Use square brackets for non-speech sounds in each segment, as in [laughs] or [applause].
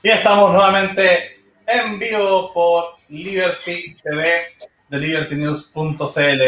Y estamos nuevamente en vivo por Liberty TV de libertynews.cl.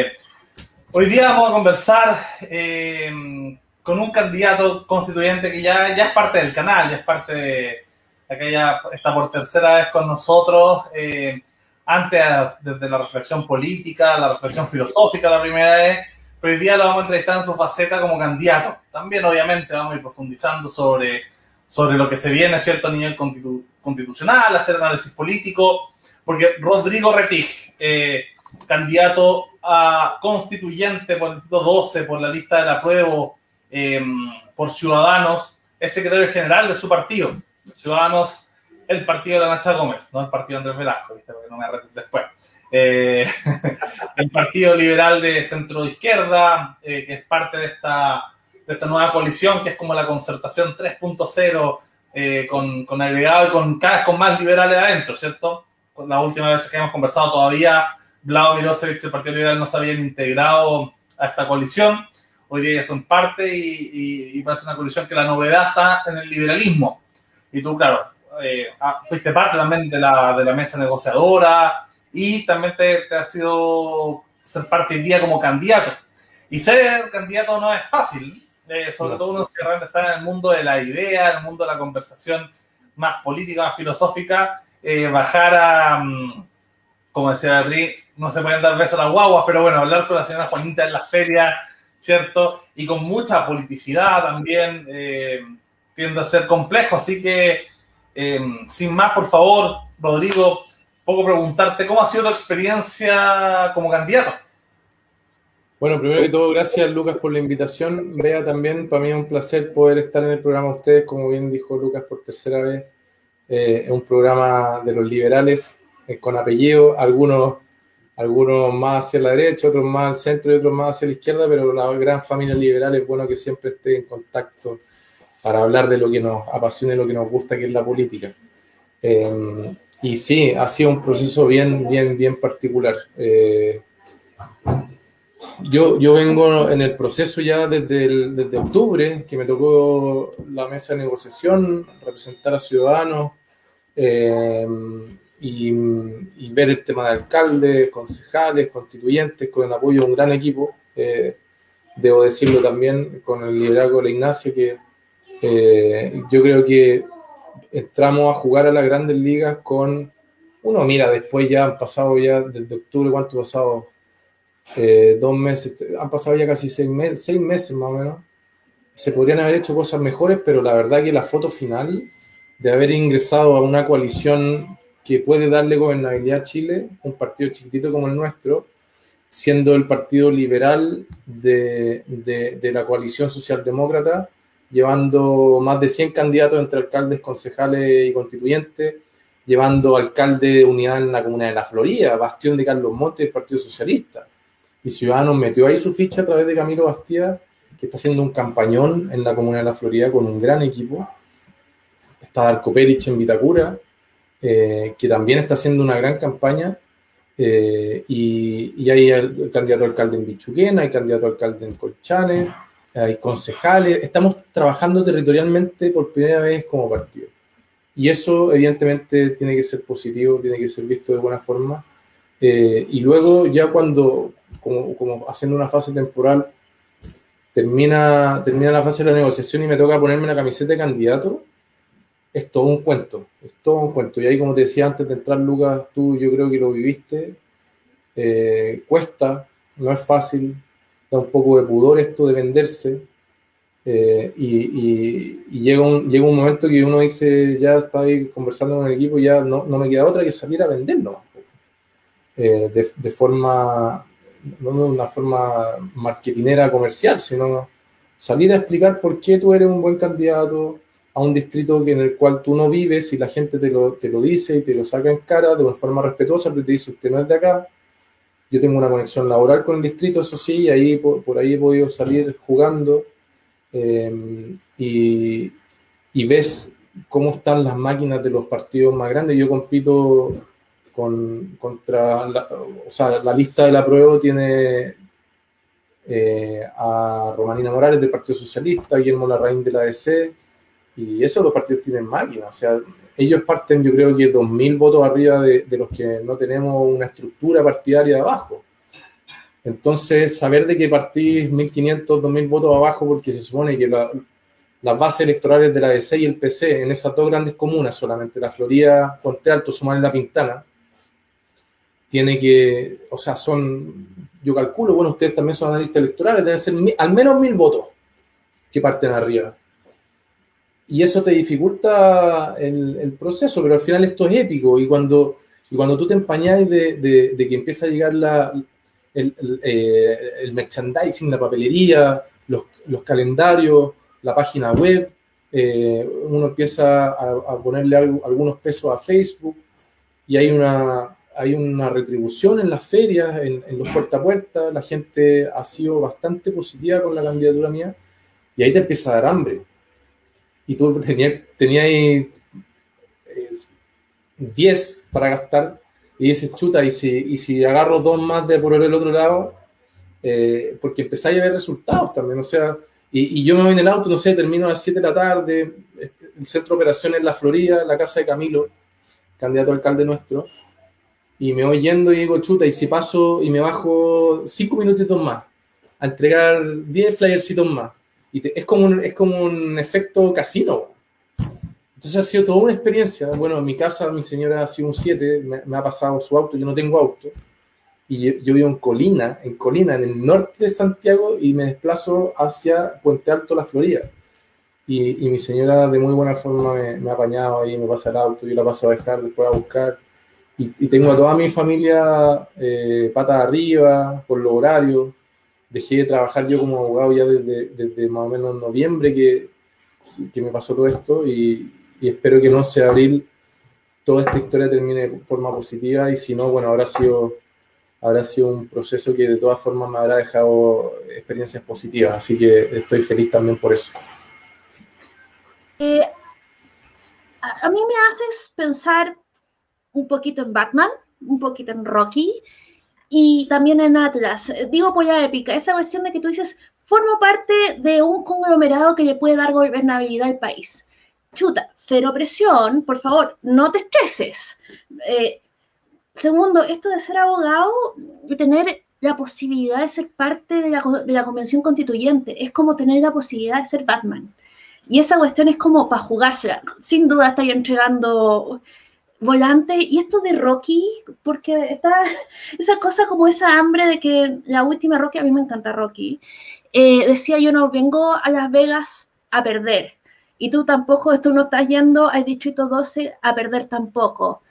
Hoy día vamos a conversar eh, con un candidato constituyente que ya, ya es parte del canal, ya es parte de, aquella, está por tercera vez con nosotros. Eh, antes, desde la reflexión política, la reflexión filosófica la primera vez, pero hoy día lo vamos a entrevistar en su faceta como candidato. También, obviamente, vamos a ir profundizando sobre sobre lo que se viene, ¿cierto?, a nivel constitucional, hacer análisis político, porque Rodrigo Retig, eh, candidato a constituyente por el distrito 12, por la lista del apruebo, em, por Ciudadanos, es secretario general de su partido. Ciudadanos, el partido de la Nacha Gómez, no el partido de Andrés Velasco, ¿viste? porque no me arrepiento después. Eh, [laughs] el Partido Liberal de Centro Izquierda, eh, que es parte de esta de esta nueva coalición que es como la concertación 3.0 eh, con, con agregado y con cada vez con más liberales adentro, ¿cierto? La última vez que hemos conversado todavía, Vlado Milosevic y el Partido Liberal no se habían integrado a esta coalición. Hoy día ya son parte y, y, parece una coalición que la novedad está en el liberalismo. Y tú, claro, eh, ah, fuiste parte también de la, de la mesa negociadora y también te, te ha sido ser parte hoy día como candidato. Y ser candidato no es fácil, eh, sobre todo uno que realmente está en el mundo de la idea, en el mundo de la conversación más política, más filosófica, eh, bajar a, mm, como decía Beatriz, no se pueden dar besos a las guaguas, pero bueno, hablar con la señora Juanita en las ferias, ¿cierto? Y con mucha politicidad también, eh, tiende a ser complejo, así que, sin más, por favor, Rodrigo, poco preguntarte, ¿cómo ha sido tu experiencia como candidato? Bueno, primero que todo, gracias Lucas por la invitación. Vea también, para mí es un placer poder estar en el programa de ustedes, como bien dijo Lucas por tercera vez. Eh, es un programa de los liberales eh, con apellido, algunos, algunos más hacia la derecha, otros más al centro y otros más hacia la izquierda, pero la gran familia liberal es bueno que siempre esté en contacto para hablar de lo que nos apasiona y lo que nos gusta, que es la política. Eh, y sí, ha sido un proceso bien, bien, bien particular. Yo, yo vengo en el proceso ya desde, desde octubre, que me tocó la mesa de negociación, representar a ciudadanos eh, y, ver el tema de alcaldes, concejales, constituyentes, con el apoyo de un gran equipo. Eh, debo decirlo también con el liderazgo de la Ignacia, que eh, yo creo que entramos a jugar a las grandes ligas con, uno mira, después ya han pasado ya desde octubre, ¿cuánto pasado? Eh, dos meses, han pasado ya casi seis, meses, seis meses más o menos. Se podrían haber hecho cosas mejores, pero la verdad que la foto final de haber ingresado a una coalición que puede darle gobernabilidad a Chile, un partido chiquitito como el nuestro, siendo el partido liberal de, de, la coalición socialdemócrata, llevando más de 100 candidatos entre alcaldes, concejales y constituyentes, llevando alcalde de unidad en la comuna de La Florida, bastión de Carlos Montes Partido Socialista y Ciudadanos metió ahí su ficha a través de Camilo Bastía, que está haciendo un campañón en la comuna de la Florida con un gran equipo. Está Darko Peric en Vitacura, eh, que también está haciendo una gran campaña. Eh, y, hay el, candidato alcalde en Bichuquena, hay candidato alcalde en Colchane, hay concejales. Estamos trabajando territorialmente por primera vez como partido. Y eso evidentemente tiene que ser positivo, tiene que ser visto de buena forma. Eh, y luego ya cuando, como, como haciendo una fase temporal, termina, termina la fase de la negociación y me toca ponerme la camiseta de candidato, es todo un cuento, es todo un cuento. Y ahí, como te decía antes de entrar, Lucas, tú yo creo que lo viviste, eh, cuesta, no es fácil, da un poco de pudor esto de venderse. Eh, y, y, llega, un, llega un momento que uno dice, ya está ahí conversando con el equipo, ya no, no me queda otra que salir a venderlo. Eh, de, forma no de una forma marketinera comercial, sino salir a explicar por qué tú eres un buen candidato a un distrito en el cual tú no vives y la gente te lo, te lo dice y te lo saca en cara de una forma respetuosa, pero te dice, usted no es de acá, yo tengo una conexión laboral con el distrito, eso sí, y ahí por, ahí he podido salir jugando eh, y, y ves cómo están las máquinas de los partidos más grandes. Yo compito con, contra, la, o sea, la lista de la prueba tiene eh, a Romanina Morales del Partido Socialista, Guillermo Larraín de la ADC, y esos dos partidos tienen máquinas, o sea, ellos parten, yo creo que 2.000 votos arriba de, los que no tenemos una estructura partidaria abajo. Entonces, saber de que partís 1.500, 2.000 votos abajo, porque se supone que la, las bases electorales de la DC y el PC en esas dos grandes comunas, solamente la Florida, Ponte Alto, Sumar La Pintana, tiene que, o sea, son, yo calculo, bueno, ustedes también son analistas electorales, deben ser al menos mil votos que parten arriba. Y eso te dificulta el, proceso, pero al final esto es épico y cuando, y cuando tú te empañáis de, de, que empieza a llegar la, eh, el merchandising, la papelería, los, los calendarios, la página web, eh, uno empieza a, a ponerle algo, algunos pesos a Facebook y hay una, hay una retribución en las ferias, en, en, los puerta a puerta, la gente ha sido bastante positiva con la candidatura mía y ahí te empieza a dar hambre. Y tú tenías tenía 10 para gastar y dices, chuta, y si, y si agarro dos más de por el otro lado, eh, porque empezáis a ver resultados también, o sea, y, y, yo me voy en el auto, no sé, termino a las 7 de la tarde, el centro de operaciones en la Florida, la casa de Camilo, candidato a alcalde nuestro, y me voy yendo y digo, chuta, y si paso y me bajo 5 minutitos más, a entregar 10 flyercitos más, y te, es, como un, es como un efecto casino. Entonces ha sido toda una experiencia. Bueno, en mi casa mi señora ha sido un 7, me, me, ha pasado su auto, yo no tengo auto y yo, yo, vivo en Colina, en Colina, en el norte de Santiago, y me desplazo hacia Puente Alto, la Florida. Y, y mi señora de muy buena forma me, me, ha apañado ahí, me pasa el auto, yo la paso a dejar, después a buscar. Y, tengo a toda mi familia eh, pata arriba, por los horarios. Dejé de trabajar yo como abogado ya desde, más o menos noviembre que, que me pasó todo esto y, espero que no sea abril toda esta historia termine de forma positiva y si no, bueno, habrá sido habrá sido un proceso que de todas formas me habrá dejado experiencias positivas, así que estoy feliz también por eso. Eh, a, a, mí me haces pensar un poquito en Batman, un poquito en Rocky y también en Atlas. Digo polla épica, esa cuestión de que tú dices, formo parte de un conglomerado que le puede dar gobernabilidad al país. Chuta, cero presión, por favor, no te estreses. Eh, Segundo, esto de ser abogado y tener la posibilidad de ser parte de la, de la, convención constituyente, es como tener la posibilidad de ser Batman. Y esa cuestión es como para jugársela. Sin duda estáis entregando volante. Y esto de Rocky, porque está [laughs] esa cosa como esa hambre de que la última Rocky, a mí me encanta Rocky, eh, decía yo no vengo a Las Vegas a perder. Y tú tampoco, tú no estás yendo al Distrito 12 a perder tampoco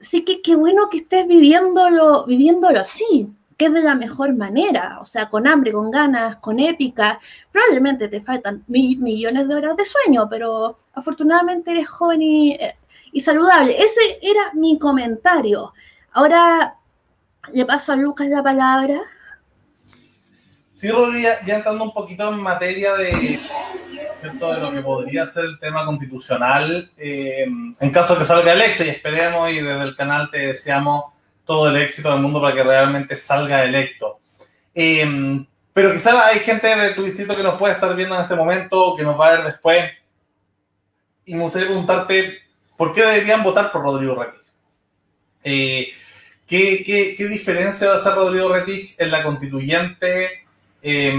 sí que qué bueno que estés viviéndolo, viviéndolo así, que es de la mejor manera, o sea, con hambre, con ganas, con épica. Probablemente te faltan mil millones de horas de sueño, pero afortunadamente eres joven y, eh, y saludable. Ese era mi comentario. Ahora le paso a Lucas la palabra. Sí, Rodri, ya entrando un poquito en materia de lo que podría ser el tema constitucional, eh, en caso de que salga electo, y esperemos, y desde el canal te deseamos todo el éxito del mundo para que realmente salga electo. Eh, pero quizás hay gente de tu distrito que nos puede estar viendo en este momento, que nos va a ver después, y me gustaría preguntarte, ¿por qué deberían votar por Rodrigo Rettig? Eh, ¿qué, diferencia va a hacer Rodrigo Rettig en la constituyente? Eh,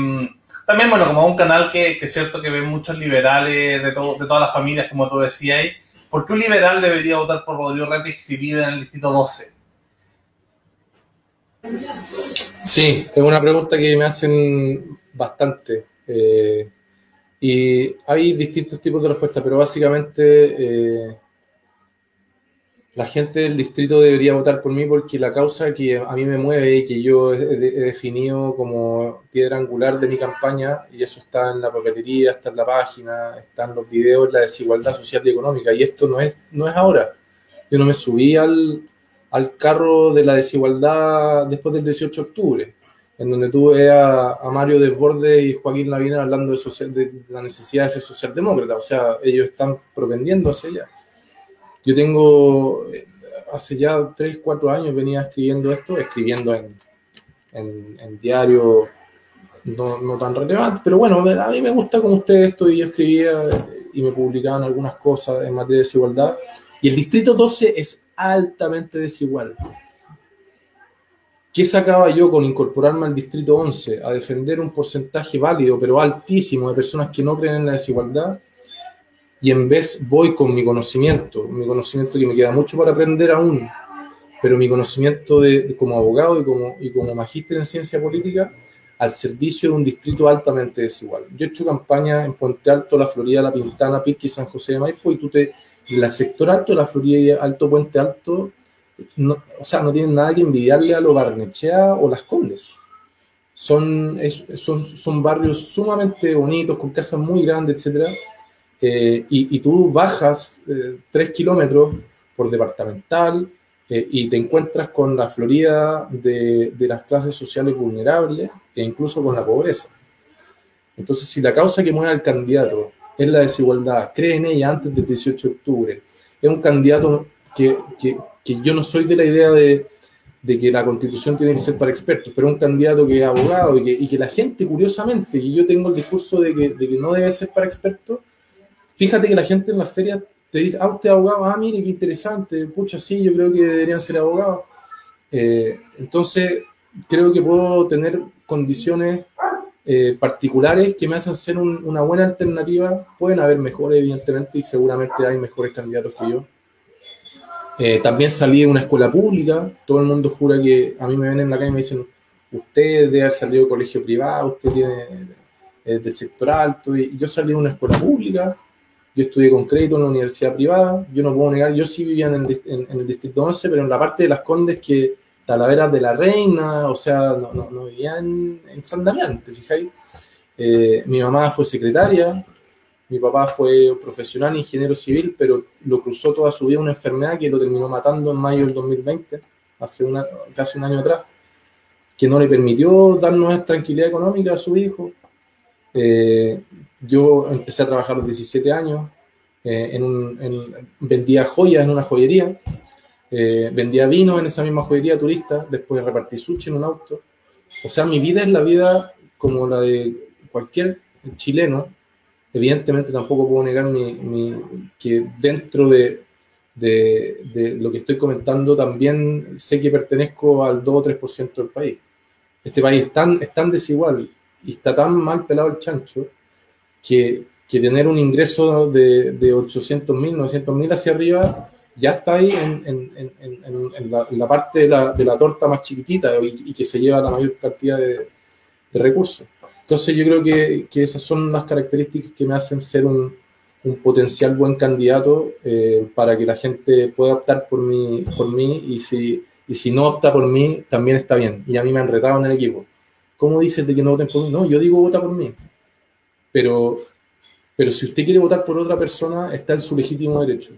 también, bueno, como un canal que, es cierto que ve muchos liberales de, todas las familias, como tú decías, ¿por qué un liberal debería votar por Rodrigo Rettig si vive en el distrito 12? Sí, es una pregunta que me hacen bastante. Eh, y hay distintos tipos de respuestas, pero básicamente eh, la gente del distrito debería votar por mí porque la causa que a mí me mueve y que yo he, definido como piedra angular de mi campaña, y eso está en la papelería, está en la página, está en los videos, la desigualdad social y económica. Y esto no es, no es ahora. Yo no me subí al, al carro de la desigualdad después del 18 de octubre, en donde tuve a, a Mario Desbordes y Joaquín Lavina hablando de, social, de la necesidad de ser socialdemócrata. O sea, ellos están propendiendo hacia allá yo tengo, hace ya 3, 4 años venía escribiendo esto, escribiendo en, en, diario no, no, tan relevante, pero bueno, a mí me gusta como usted esto y yo escribía y me publicaban algunas cosas en materia de desigualdad Y el distrito 12 es altamente desigual. ¿Qué sacaba yo con incorporarme al distrito 11 a defender un porcentaje válido, pero altísimo, de personas que no creen en la desigualdad? Y en vez voy con mi conocimiento, mi conocimiento que me queda mucho para aprender aún, pero mi conocimiento de, como abogado y como, y como magíster en ciencia política, al servicio de un distrito altamente desigual. Yo he hecho campaña en Puente Alto, La Florida, La Pintana, Pirque y San José de Maipo, y tú te, el sector alto, La Florida y Alto Puente Alto, o sea, no tienen nada que envidiarle a los Barnechea o Las Condes. Son, son, son barrios sumamente bonitos, con casas muy grandes, etc. Eh, y, tú bajas eh, kilómetros por departamental eh, y te encuentras con la Florida de, de, las clases sociales vulnerables e incluso con la pobreza. Entonces, si la causa que mueve al candidato es la desigualdad, cree en ella antes del 18 de octubre, es un candidato que, que, que yo no soy de la idea de, de, que la constitución tiene que ser para expertos, pero un candidato que es abogado y que, y que la gente, curiosamente, y yo tengo el discurso de que, de que, no debe ser para expertos, fíjate que la gente en las ferias te dice, ah, usted es abogado, ah, mire, qué interesante, pucha, sí, yo creo que deberían ser abogados. Eh, entonces, creo que puedo tener condiciones eh, particulares que me hacen ser un, una buena alternativa. Pueden haber mejores, evidentemente, y seguramente hay mejores candidatos que yo. Eh, también salí de una escuela pública, todo el mundo jura que a mí me ven en la calle y me dicen, usted debe haber salido de colegio privado, usted tiene del sector alto, y yo salí de una escuela pública, yo estudié con crédito en la universidad privada, yo no puedo negar, yo sí vivía en el, en, el distrito 11, pero en la parte de las Condes que Talaveras de la Reina, o sea, no, no, no vivía en, en San Damián, ¿te fijáis? Eh, mi mamá fue secretaria, mi papá fue profesional ingeniero civil, pero lo cruzó toda su vida una enfermedad que lo terminó matando en mayo del 2020, hace una, casi un año atrás, que no le permitió darnos tranquilidad económica a su hijo. Eh, yo empecé a trabajar a los 17 años, eh, en un, vendía joyas en una joyería, eh, vendía vino en esa misma joyería turista, después repartí sushi en un auto. O sea, mi vida es la vida como la de cualquier chileno evidentemente tampoco puedo negar mi, que dentro de, lo que estoy comentando también sé que pertenezco al 2 o 3% del país. Este país es tan, es tan desigual y está tan mal pelado el chancho que, que tener un ingreso de, de 800 mil, 900 mil hacia arriba ya está ahí en, en, en, la, la, parte de la, de la, torta más chiquitita y, y, que se lleva la mayor cantidad de, recursos. Entonces yo creo que, que, esas son las características que me hacen ser un, un potencial buen candidato eh, para que la gente pueda optar por mí, por mí y, si, y si no opta por mí, también está bien. Y a mí me han retado en el equipo. ¿Cómo dices de que no voten por mí? No, yo digo vota por mí. Pero, pero si usted quiere votar por otra persona, está en su legítimo derecho.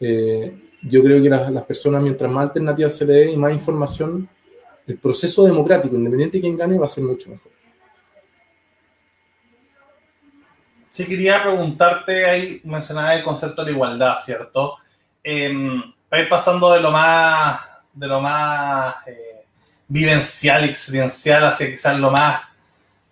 Eh, yo creo que las, personas, mientras más alternativas se le dé y más información, el proceso democrático, independiente de quién gane, va a ser mucho mejor. Sí, quería preguntarte, ahí mencionaba el concepto de igualdad, ¿cierto? Eh, para ir pasando de lo más, de lo más eh, vivencial, experiencial, hacia quizás lo más,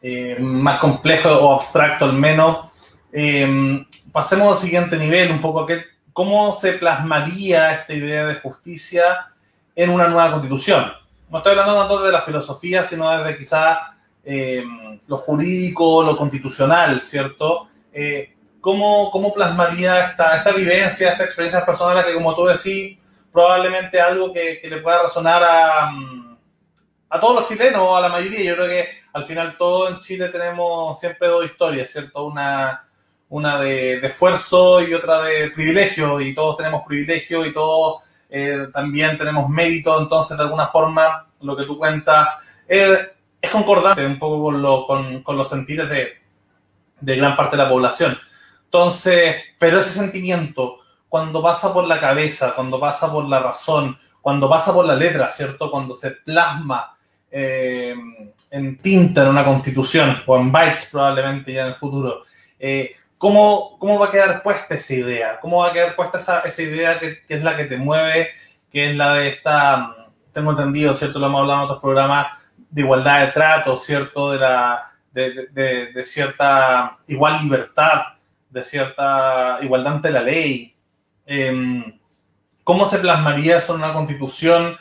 eh, más complejo o abstracto al menos, em, pasemos al siguiente nivel, un poco, que, ¿cómo se plasmaría esta idea de justicia en una nueva constitución? No estoy hablando tanto de la filosofía, sino desde quizás em, lo jurídico, lo constitucional, ¿cierto? Eh, ¿cómo, ¿cómo, plasmaría esta, esta vivencia, esta experiencia personal que, como tú decís, probablemente algo que, que le pueda resonar a, mm, a, todos los chilenos a la mayoría? Yo creo que al final todos en Chile tenemos siempre dos historias, ¿cierto? Una, una de, de esfuerzo y otra de privilegio, y todos tenemos privilegio y todos eh, también tenemos mérito, entonces de alguna forma lo que tú cuentas es, es concordante un poco con, lo, con, con los sentidos de de gran parte de la población. Entonces, pero ese sentimiento, cuando pasa por la cabeza, cuando pasa por la razón, cuando pasa por la letra, ¿cierto? Cuando se plasma eh, en tinta en una constitución o en bytes probablemente ya en el futuro, eh, ¿cómo, ¿cómo, va a quedar puesta esa idea? ¿Cómo va a quedar puesta esa, esa idea que, que, es la que te mueve, que es la de esta, tengo entendido, ¿cierto? Lo hemos hablado en otros programas, de igualdad de trato, ¿cierto? De la, de, de, cierta igual libertad, de cierta igualdad ante la ley. Eh, ¿Cómo se plasmaría eso en una constitución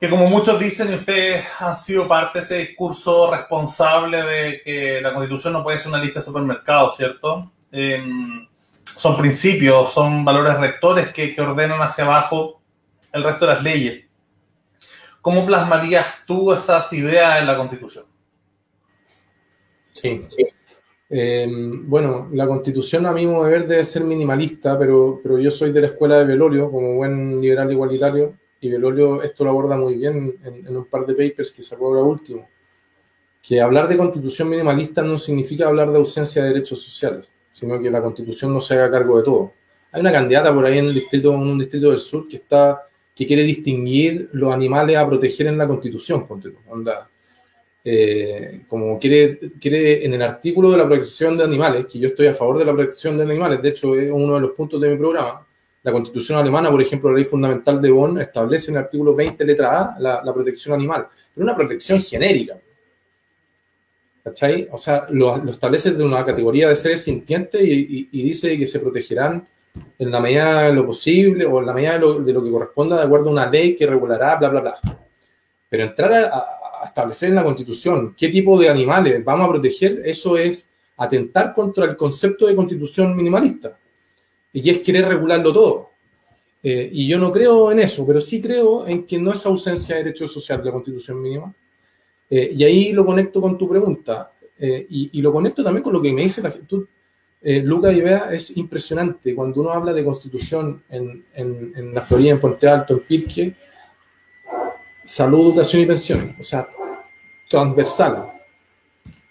que, como muchos dicen, y ustedes han sido parte de ese discurso responsable de que la constitución no puede ser una lista de supermercados, ¿cierto? Em, son principios, son valores rectores que, ordenan hacia abajo el resto de las leyes. ¿Cómo plasmarías tú esas ideas en la Constitución? Sí. Em, bueno, la Constitución a mi modo de ver debe ser minimalista, pero, pero yo soy de la escuela de Velorio, como buen liberal igualitario, y Velorio esto lo aborda muy bien en, en un par de papers que sacó ahora último, que hablar de Constitución minimalista no significa hablar de ausencia de derechos sociales, sino que la Constitución no se haga cargo de todo. Hay una candidata por ahí en, el distrito, en un distrito del sur que está que quiere distinguir los animales a proteger en la Constitución, ponte onda. Eh, como quiere, quiere en el artículo de la protección de animales, que yo estoy a favor de la protección de animales, de hecho es uno de los puntos de mi programa, la Constitución alemana, por ejemplo, la ley fundamental de Bonn, establece en el artículo 20, letra A, la, protección animal, pero una protección genérica. ¿Cachai? O sea, lo, establece de una categoría de seres sintientes y, dice que se protegerán en la medida de lo posible o en la medida de lo, que corresponda de acuerdo a una ley que regulará, bla, bla, bla. Pero entrar a, establecer en la Constitución qué tipo de animales vamos a proteger, eso es atentar contra el concepto de constitución minimalista. Y es querer regularlo todo. Eh, y yo no creo en eso, pero sí creo en que no es ausencia de derechos sociales la constitución mínima. Eh, y ahí lo conecto con tu pregunta. Eh, y, lo conecto también con lo que me dice la. Eh, Luca y Bea es impresionante. Cuando uno habla de constitución en, en, la Florida, en Puente Alto, en Pirque, salud, educación y pensión, o sea, transversal.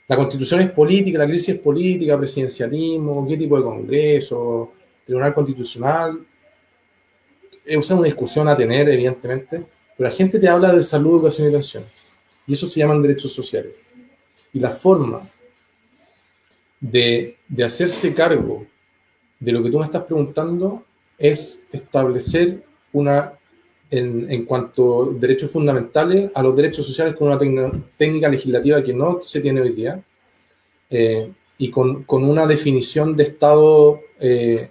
La constitución es política, la crisis es política, presidencialismo, qué tipo de congreso, tribunal constitucional. Es una discusión a tener, evidentemente, pero la gente te habla de salud, educación y pensión. Y eso se llaman derechos sociales. Y la forma de, hacerse cargo de lo que tú me estás preguntando es establecer una, en, cuanto a derechos fundamentales, a los derechos sociales con una técnica legislativa que no se tiene hoy día, eh, y con, una definición de Estado eh,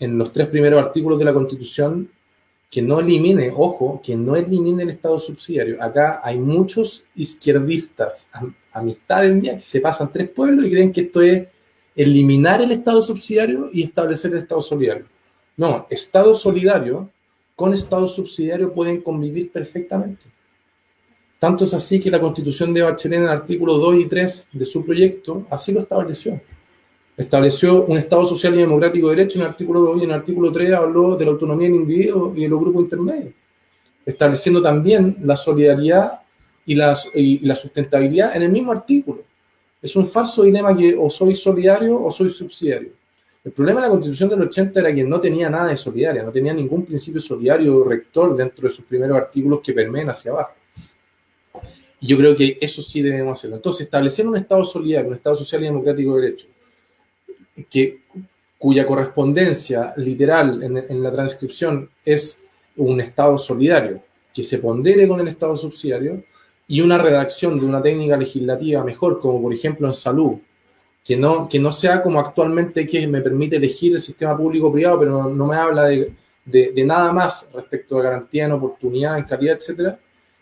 en los tres primeros artículos de la Constitución que no elimine, ojo, que no elimine el Estado subsidiario. Acá hay muchos izquierdistas, amistades mías, que se pasan tres pueblos y creen que esto es eliminar el Estado subsidiario y establecer el Estado solidario. No, Estado solidario con Estado subsidiario pueden convivir perfectamente. Tanto es así que la Constitución de Bachelet en el artículo 2 y 3 de su proyecto así lo estableció estableció un Estado social y democrático de derecho en el artículo 2 y en el artículo 3 habló de la autonomía del individuo y de los grupos intermedios, estableciendo también la solidaridad y la, sustentabilidad en el mismo artículo. Es un falso dilema que o soy solidario o soy subsidiario. El problema de la constitución del 80 era que no tenía nada de solidaria, no tenía ningún principio solidario rector dentro de sus primeros artículos que permeen hacia abajo. Y yo creo que eso sí debemos hacerlo. Entonces, establecer un Estado solidario, un Estado social y democrático de derecho, que, cuya correspondencia literal en, la transcripción es un Estado solidario, que se pondere con el Estado subsidiario, y una redacción de una técnica legislativa mejor, como por ejemplo en salud, que no, que no sea como actualmente que me permite elegir el sistema público-privado, pero no, me habla de, de, nada más respecto a garantía en oportunidad, en calidad, etcétera.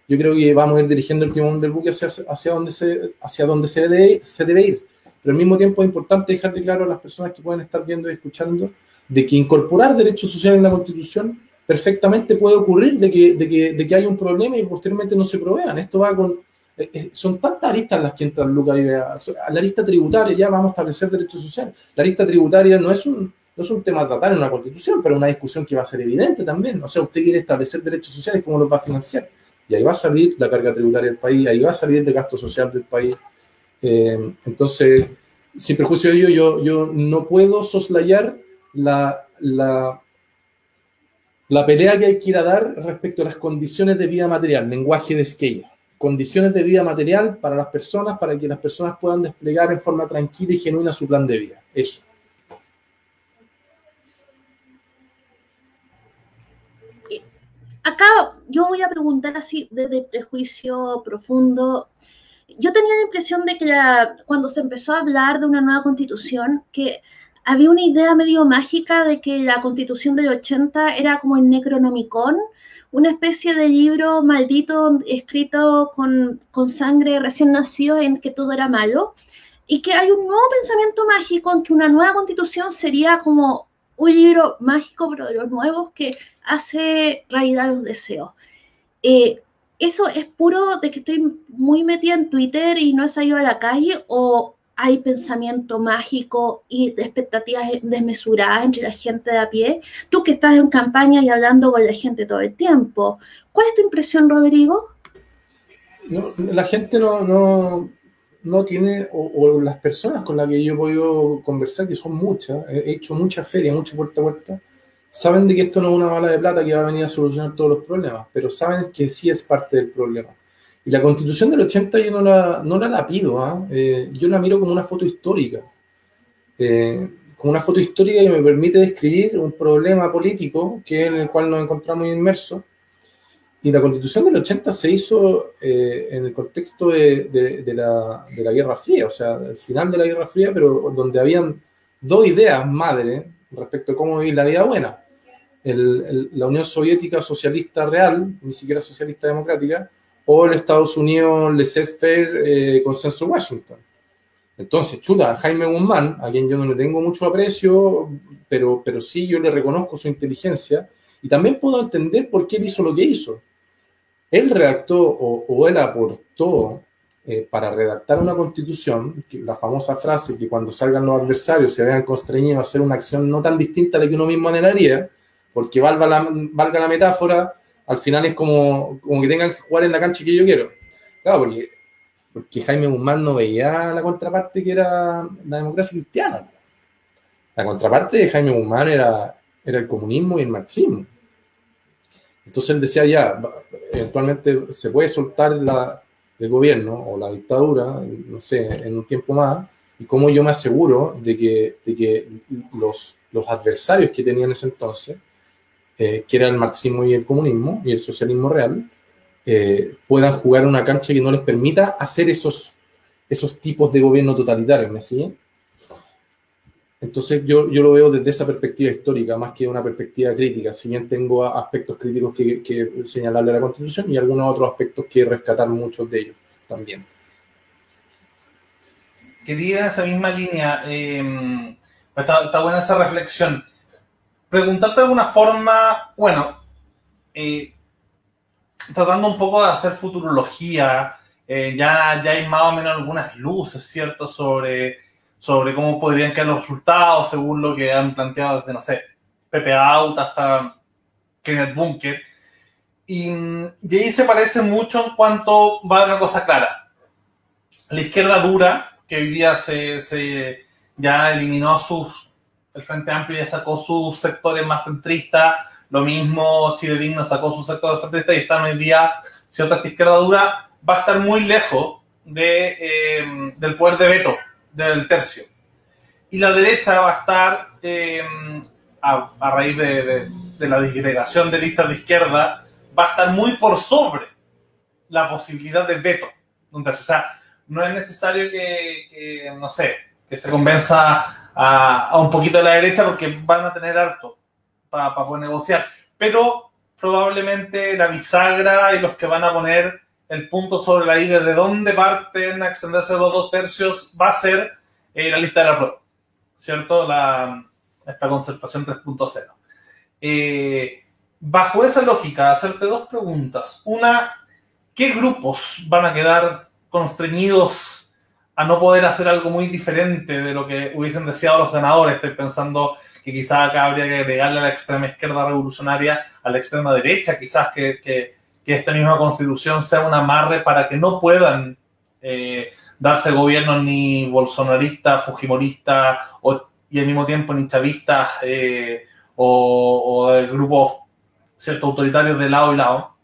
Yo creo que vamos a ir dirigiendo el timón del buque hacia, hacia donde, se, hacia donde se, debe, se debe ir. Pero al mismo tiempo es importante dejarle claro a las personas que pueden estar viendo y escuchando de que incorporar derechos sociales en la Constitución perfectamente puede ocurrir de que, de que, de que hay un problema y posteriormente no se provean. Esto va con... Eh, eh, son tantas aristas las que entran, Luca, a la lista tributaria ya vamos a establecer derechos sociales. La lista tributaria no es un, no es un tema a tratar en una constitución, pero una discusión que va a ser evidente también. O sea, usted quiere establecer derechos sociales, ¿cómo los va a financiar? Y ahí va a salir la carga tributaria del país, ahí va a salir el gasto social del país. Eh, entonces, sin perjuicio de ello, yo, no puedo soslayar la, pelea que hay que ir a dar respecto a las condiciones de vida material, lenguaje de esquella. Condiciones de vida material para las personas, para que las personas puedan desplegar en forma tranquila y genuina su plan de vida. Eso. Acá yo voy a preguntar así desde prejuicio profundo. Yo tenía la impresión de que cuando se empezó a hablar de una nueva constitución, que había una idea medio mágica de que la constitución del 80 era como el Necronomicon, una especie de libro maldito escrito con, con sangre recién nacido en que todo era malo, y que hay un nuevo pensamiento mágico en que una nueva constitución sería como un libro mágico, pero de los nuevos, que hace realidad los deseos. Eh, ¿Eso es puro de que estoy muy metida en Twitter y no he salido a la calle? ¿O hay pensamiento mágico y expectativas desmesuradas entre la gente de a pie? Tú que estás en campaña y hablando con la gente todo el tiempo, ¿cuál es tu impresión, Rodrigo? la gente no, no, no tiene, o, las personas con las que yo he podido conversar, que son muchas, he hecho muchas ferias, mucha puerta a puerta, saben de que esto no es una bala de plata que va a venir a solucionar todos los problemas, pero saben que sí es parte del problema. Y la constitución del 80 yo no la, no la, pido, ¿ah? eh, yo la miro como una foto histórica, eh, como una foto histórica que me permite describir un problema político que en el cual nos encontramos inmersos. Y la constitución del 80 se hizo eh, en el contexto de, de, la, de, la, Guerra Fría, o sea, el final de la Guerra Fría, pero donde habían dos ideas madres respecto a cómo vivir la vida buena. El, la Unión Soviética socialista real, ni siquiera socialista democrática, o el Estados Unidos laissez-faire eh, consenso Washington. Entonces, chuta, Jaime Guzmán, a quien yo no le tengo mucho aprecio, pero, pero sí yo le reconozco su inteligencia y también puedo entender por qué él hizo lo que hizo. Él redactó o, o él aportó eh, para redactar una constitución, la famosa frase que cuando salgan los adversarios se vean constreñidos a hacer una acción no tan distinta a la que uno mismo anhelaría, porque valga la, valga la metáfora, al final es como, como que tengan que jugar en la cancha que yo quiero. Claro, porque, porque Jaime Guzmán no veía la contraparte que era la democracia cristiana. La contraparte de Jaime Guzmán era, era el comunismo y el marxismo. Entonces él decía ya, eventualmente se puede soltar la, el gobierno o la dictadura, no sé, en un tiempo más, y cómo yo me aseguro de que, de que los, los adversarios que tenían en ese entonces, eh, que era el marxismo y el comunismo y el socialismo real, eh, puedan jugar una cancha que no les permita hacer esos, esos tipos de gobierno totalitario, ¿me siguen? Entonces yo, yo lo veo desde esa perspectiva histórica, más que una perspectiva crítica, si bien tengo aspectos críticos que, señalarle a la Constitución y algunos otros aspectos que rescatar muchos de ellos también. Quería esa misma línea, eh, está, buena esa reflexión, preguntarte de alguna forma, bueno, eh, tratando un poco de hacer futurología, eh, ya, ya hay más o menos algunas luces, ¿cierto?, sobre sobre cómo podrían quedar los resultados según lo que han planteado desde, no sé, Pepe Out hasta Kenneth Bunker. Y, ahí se parece mucho en cuanto va a una cosa clara. La izquierda dura, que hoy día se, ya eliminó sus, el Frente Amplio ya sacó sus sectores más centristas, lo mismo Chile sacó sus sectores centristas y está hoy día, cierta izquierda dura, va a estar muy lejos de, eh, del poder de veto del tercio. Y la derecha va a estar, eh, a, raíz de, la disgregación de listas de izquierda, va a estar muy por sobre la posibilidad de veto. O sea, no es necesario que, no sé, que se convenza a, un poquito de la derecha porque van a tener harto para poder negociar. Pero probablemente la bisagra y los que van a poner el punto sobre la I de dónde parten a extenderse los dos tercios va a ser eh, la lista de la prueba, ¿cierto? La, esta concertación 3.0. Eh, bajo esa lógica, hacerte dos preguntas. Una, ¿qué grupos van a quedar constreñidos a no poder hacer algo muy diferente de lo que hubiesen deseado los ganadores? Estoy pensando que quizás acá habría que agregarle a la extrema izquierda revolucionaria, a la extrema derecha, quizás que que esta misma constitución sea un amarre para que no puedan eh, darse gobiernos ni bolsonaristas, fujimoristas y al mismo tiempo ni chavistas eh, o, o, grupos cierto, autoritarios de lado y lado.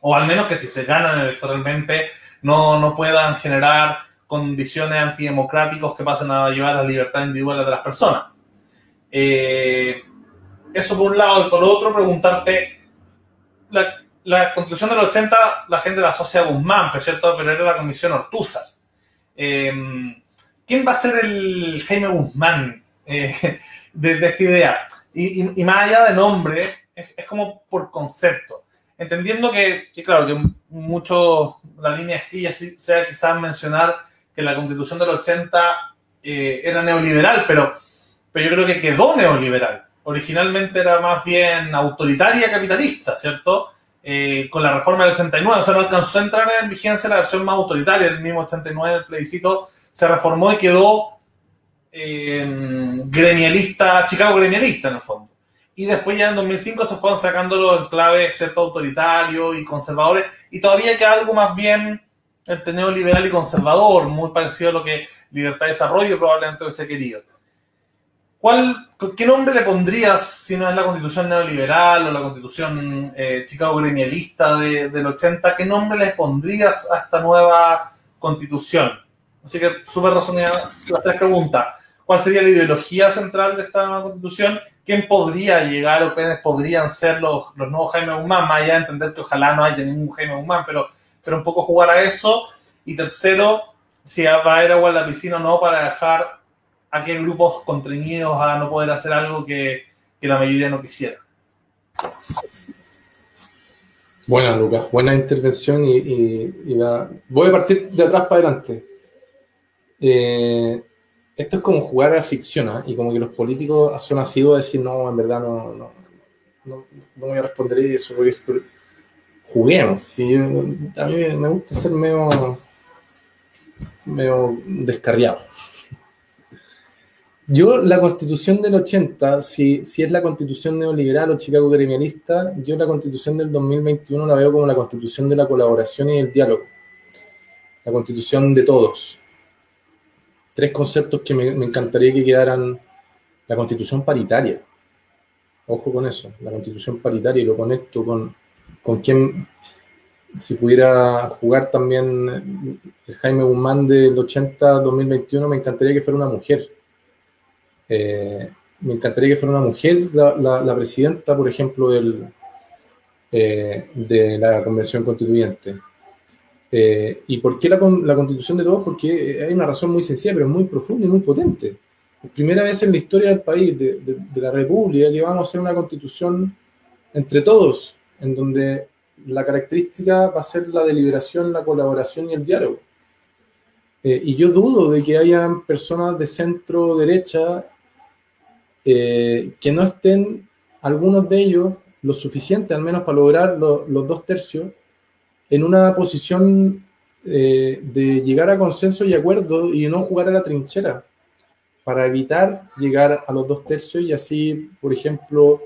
O al menos que si se ganan electoralmente no, no puedan generar condiciones antidemocráticas que pasen a llevar a la libertad individual de las personas. Eh, eso por un lado. Y por otro, preguntarte, la, la constitución del 80 la gente la asocia a Guzmán, ¿cierto? Pero era la comisión Ortúzar. Em, ¿Quién va a ser el Jaime Guzmán eh, [laughs] de, esta idea. Y, más allá de nombre, es, como por concepto. Entendiendo que, claro, que mucho la línea esquilla sea quizás mencionar que la constitución del 80 eh, era neoliberal, pero, pero yo creo que quedó neoliberal. Originalmente era más bien autoritaria capitalista, ¿cierto? Eh, con la reforma del 89, o sea, no alcanzó a entrar en vigencia la versión más autoritaria, el mismo 89, el plebiscito se reformó y quedó eh, gremialista, Chicago gremialista en el fondo. Y después ya en 2005 se fueron sacándolo en clave cierto autoritario y conservadores, y todavía queda algo más bien entre neoliberal y conservador, muy parecido a lo que Libertad de Desarrollo probablemente hubiese querido. ¿Cuál, ¿Qué nombre le pondrías si no es la constitución neoliberal o la constitución eh, Chicago gremialista de, del 80? ¿Qué nombre le pondrías a esta nueva constitución? Así que súper razonada las tres preguntas. ¿Cuál sería la ideología central de esta nueva constitución? ¿Quién podría llegar o quiénes podrían ser los, los nuevos Jaime Guzmán? Más allá de entender que ojalá no haya ningún Jaime Guzmán, pero, pero un poco jugar a eso. Y tercero, si va a ir agua a la piscina o no para dejar a qué grupos contrañidos a no poder hacer algo que, la mayoría no quisiera. Buena, Lucas, buena intervención y, voy a partir de atrás para adelante. Eh, esto es como jugar a la ficción, ¿ah? y como que los políticos son nacidos a decir, no, en verdad no, no, no, voy a responder eso, voy a... juguemos. ¿sí? A mí me gusta ser medio, medio descarriado. Yo, la constitución del 80, si, si es la constitución neoliberal o Chicago gremialista, yo la constitución del 2021 la veo como la constitución de la colaboración y el diálogo. La constitución de todos tres conceptos que me, encantaría que quedaran. La constitución paritaria. Ojo con eso, la constitución paritaria y lo conecto con, con quien, si pudiera jugar también el Jaime Guzmán del 80-2021, me encantaría que fuera una mujer. Eh, me encantaría que fuera una mujer la, presidenta, por ejemplo, del, eh, de la Convención Constituyente. Eh, ¿Y por qué la, la, constitución de todos? Porque hay una razón muy sencilla, pero muy profunda y muy potente. Primera vez en la historia del país, de, de, la República, que vamos a hacer una constitución entre todos, en donde la característica va a ser la deliberación, la colaboración y el diálogo. Eh, y yo dudo de que hayan personas de centro derecha eh, que no estén, algunos de ellos, lo suficiente al menos para lograr los dos tercios, en una posición eh, de llegar a consenso y acuerdo y no jugar a la trinchera, para evitar llegar a los dos tercios y así, por ejemplo,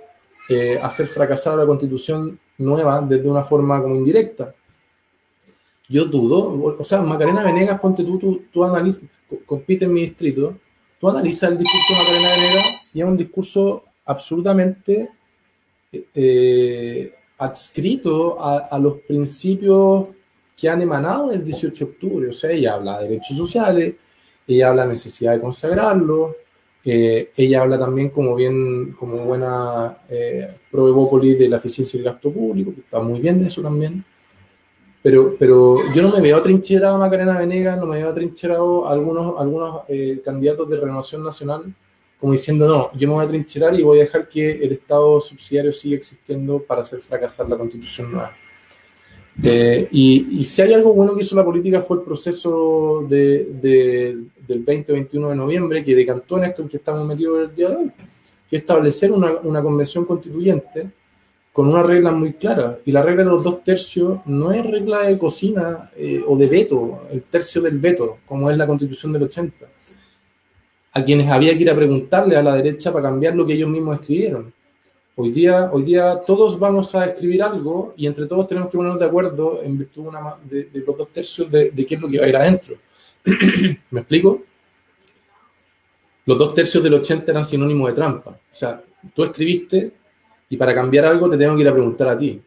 eh, hacer fracasar la constitución nueva desde una forma como indirecta. Yo dudo, o sea, Macarena Venegas, ponte tú, tú, tú compite en mi distrito, tú analizas el discurso de Macarena Venegas y es un discurso absolutamente eh, adscrito a, los principios que han emanado del 18 de octubre. O sea, ella habla de derechos sociales, ella habla de necesidad de consagrarlo, eh, ella habla también como bien, como buena eh, de la eficiencia del gasto público, que está muy bien eso también. Pero, pero yo no me veo atrincherado a Macarena Venegas, no me veo atrincherado a algunos, algunos eh, candidatos de Renovación Nacional como diciendo, no, yo me voy a trincherar y voy a dejar que el Estado subsidiario siga existiendo para hacer fracasar la constitución nueva. Eh, y, si hay algo bueno que hizo la política fue el proceso de, del 20-21 de noviembre que decantó en esto en que estamos metidos el día de hoy, que establecer una, una convención constituyente con una regla muy clara. Y la regla de los dos tercios no es regla de cocina eh, o de veto, el tercio del veto, como es la constitución del 80 a quienes había que ir a preguntarle a la derecha para cambiar lo que ellos mismos escribieron. Hoy día, hoy día todos vamos a escribir algo y entre todos tenemos que ponernos de acuerdo en virtud de, los dos tercios de, qué es lo que va a ir adentro. [clears throat] ¿Me explico? Los dos tercios del 80 eran sinónimo de trampa. O sea, tú escribiste y para cambiar algo te tengo que ir a preguntar a ti.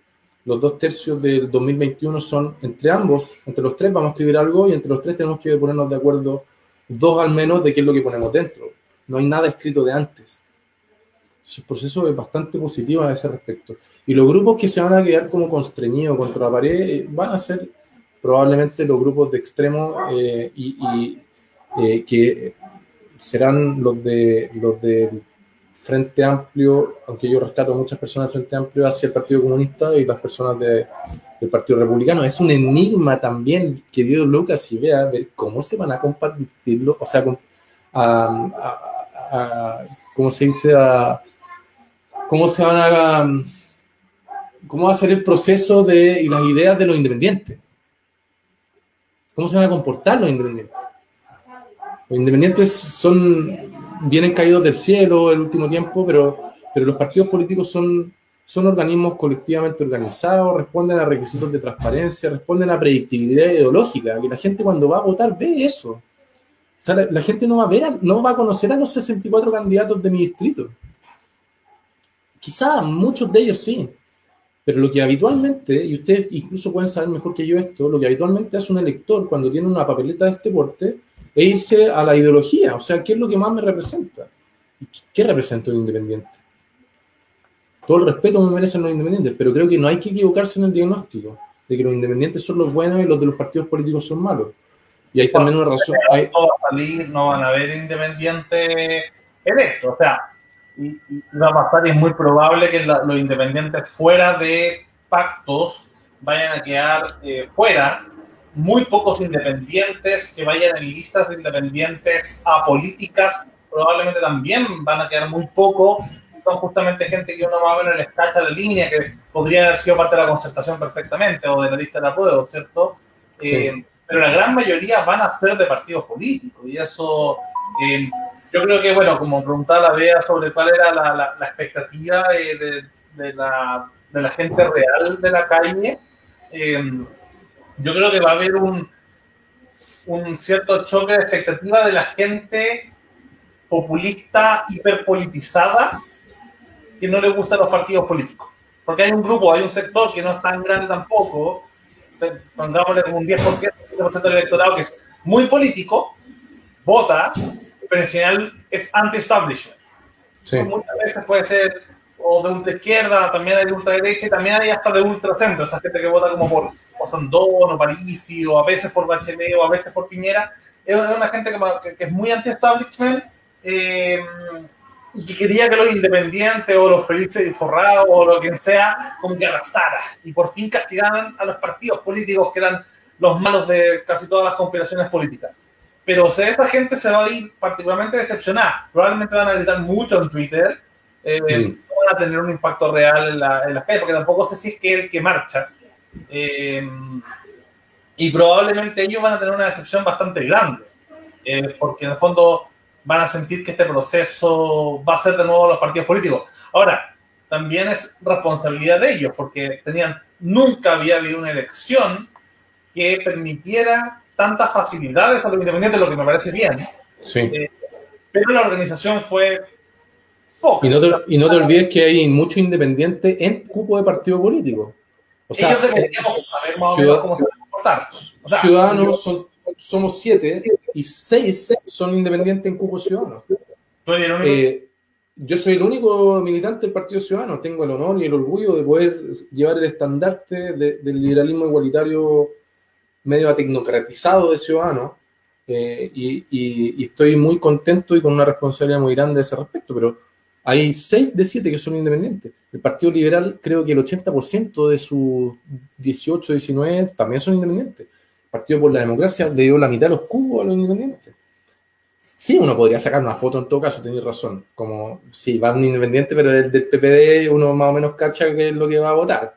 Los dos tercios del 2021 son entre ambos, entre los tres vamos a escribir algo y entre los tres tenemos que ponernos de acuerdo dos al menos de qué es lo que ponemos dentro. No hay nada escrito de antes. El proceso es bastante positivo a ese respecto. Y los grupos que se van a quedar como constreñidos contra la pared eh, van a ser probablemente los grupos de extremo eh, y, eh, que serán los de los del Frente Amplio, aunque yo rescato a muchas personas del Frente Amplio hacia el Partido Comunista y las personas de, del Partido Republicano. Es un enigma también, querido Lucas, y vea ver cómo se van a compartirlo, o sea, a, ¿cómo se dice? ¿Cómo se van a... ¿Cómo va a ser el proceso de, y las ideas de los independientes? ¿Cómo se van a comportar los independientes? Los independientes son, vienen caídos del cielo el último tiempo, pero, pero los partidos políticos son, son organismos colectivamente organizados, responden a requisitos de transparencia, responden a predictibilidad ideológica, que la gente cuando va a votar ve eso. O sea, la, gente no va a ver, no va a conocer a los 64 candidatos de mi distrito. Quizá muchos de ellos sí, pero lo que habitualmente, y ustedes incluso pueden saber mejor que yo esto, lo que habitualmente hace un elector cuando tiene una papeleta de este porte e irse a la ideología, o sea, ¿qué es lo que más me representa? ¿Qué representa un independiente? Todo el respeto me merecen los independientes, pero creo que no hay que equivocarse en el diagnóstico de que los independientes son los buenos y los de los partidos políticos son malos. Y hay también una razón. Hay... No, va a salir, no van a haber independientes electos, o sea, y, va a pasar y es muy probable que los independientes fuera de pactos vayan a quedar eh, fuera muy pocos independientes que vayan en listas de independientes apolíticas, probablemente también van a quedar muy pocos. Son justamente gente que uno más o menos les cacha la línea, que podrían haber sido parte de la concertación perfectamente o de la lista de apoyo, ¿cierto? Eh, pero la gran mayoría van a ser de partidos políticos y eso, eh, yo creo que, bueno, como preguntaba la Bea sobre cuál era la, la, expectativa de, de, la, de, la, gente real de la calle, eh, yo creo que va a haber un, un cierto choque de expectativa de la gente populista, hiperpolitizada, que no le gustan los partidos políticos. Porque hay un grupo, hay un sector que no es tan grande tampoco, pongámosle como un 10%, 15% del electorado que es muy político, vota, pero en general es anti-establishment. Sí. Muchas veces puede ser o de ultra izquierda, también hay de ultraderecha y también hay hasta de ultracentro, esa gente que vota como por o Sandón o Parisi o a veces por Bachelet o a veces por Piñera, es una gente que, que es muy anti-establishment eh, y que quería que los independientes o los felices y forrados o lo que sea, como que arrasara y por fin castigaran a los partidos políticos que eran los malos de casi todas las conspiraciones políticas. Pero o sea, esa gente se va a ir particularmente decepcionada. Probablemente van a gritar mucho en Twitter. Eh, van a tener un impacto real en, la, en las calles, porque tampoco sé si es que el que marcha. Eh, y probablemente ellos van a tener una decepción bastante grande, eh, porque en el fondo van a sentir que este proceso va a ser de nuevo los partidos políticos. Ahora, también es responsabilidad de ellos, porque tenían, nunca había habido una elección que permitiera tantas facilidades a los independientes, lo que me parece bien. Sí. Eh, pero la organización fue y no, te, y no te olvides que hay muchos independientes en cupo de partido político. O sea, ciudadanos somos siete y seis son independientes en cupo ciudadano. Eh, yo soy el único militante del Partido Ciudadano. Tengo el honor y el orgullo de poder llevar el estandarte del liberalismo igualitario medio tecnocratizado de Ciudadanos. Eh, y, y, estoy muy contento y con una responsabilidad muy grande a ese respecto, pero hay 6 de 7 que son independientes. El Partido Liberal, creo que el 80% de sus 18, 19 también son independientes. El Partido por la Democracia le dio la mitad de los cubos a los independientes. Sí, uno podría sacar una foto en todo caso, tenéis razón. Como, sí, va un independiente, pero del, del, PPD uno más o menos cacha que es lo que va a votar.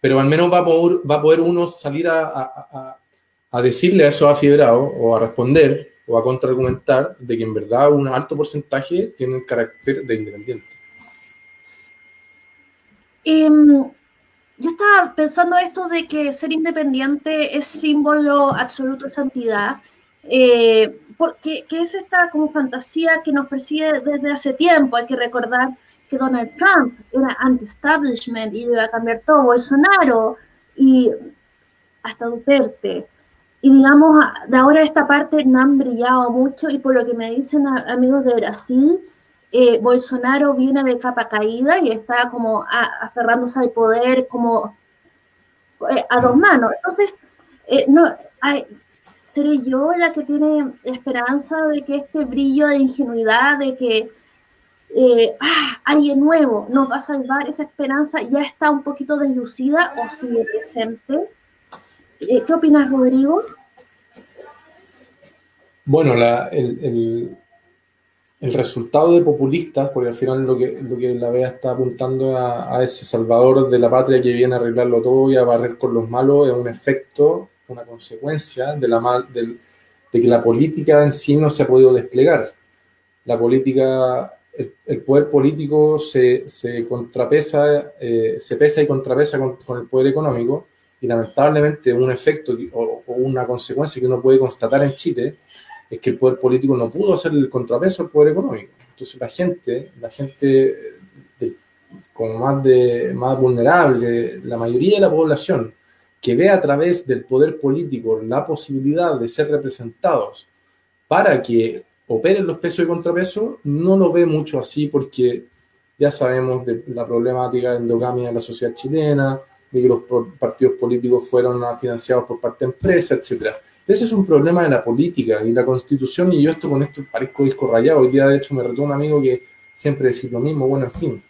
Pero al menos va a poder, va a poder uno salir a, a, a decirle a esos afibrados o a responder o a contraargumentar de que en verdad un alto porcentaje tiene el carácter de independiente. Em, yo estaba pensando esto de que ser independiente es símbolo absoluto de santidad, eh, porque que es esta como fantasía que nos persigue desde hace tiempo. Hay que recordar que Donald Trump era anti-establishment y iba a cambiar todo, Bolsonaro y hasta Duterte y digamos, de ahora esta parte no han brillado mucho y por lo que me dicen amigos de Brasil, eh, Bolsonaro viene de capa caída y está como aferrándose al poder como eh, a dos manos. Entonces, eh, no, ¿seré yo la que tiene esperanza de que este brillo de ingenuidad, de que ah, alguien nuevo nos va a salvar, esa esperanza ya está un poquito deslucida o sigue presente? ¿Qué opinas, Rodrigo? Bueno, el, resultado de populistas, porque al final lo que, lo que la BEA está apuntando a, ese salvador de la patria que viene a arreglarlo todo y a barrer con los malos, es un efecto, una consecuencia de, la mal, de que la política en sí no se ha podido desplegar. La política, el, poder político se, se contrapesa, eh, se pesa y contrapesa con, con el poder económico y lamentablemente un efecto o, una consecuencia que uno puede constatar en Chile es que el poder político no pudo hacer el contrapeso al poder económico. Entonces la gente, la gente como más, de, más vulnerable, la mayoría de la población que ve a través del poder político la posibilidad de ser representados para que operen los pesos y contrapesos, no lo ve mucho así porque ya sabemos de la problemática de endogamia en la sociedad chilena, de que los partidos políticos fueron financiados por parte de empresas, etcétera. Ese es un problema de la política y la constitución, y yo esto con esto parezco disco rayado. Hoy día, de hecho, me retó un amigo que siempre decía lo mismo, bueno, en fin.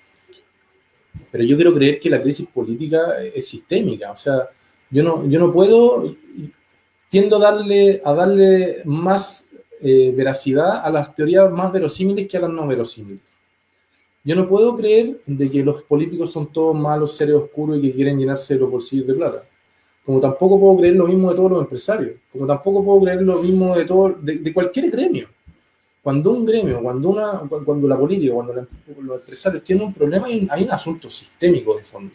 Pero yo quiero creer que la crisis política es sistémica, o sea, yo no, yo no puedo, tiendo a darle, a darle más eh, veracidad a las teorías más verosímiles que a las no verosímiles. Yo no puedo creer de que los políticos son todos malos, seres oscuros y que quieren llenarse los bolsillos de plata. Como tampoco puedo creer lo mismo de todos los empresarios. Como tampoco puedo creer lo mismo de, todo, de, cualquier gremio. Cuando un gremio, cuando, una, cuando la política, cuando los empresarios tienen un problema, hay un, asunto sistémico de fondo.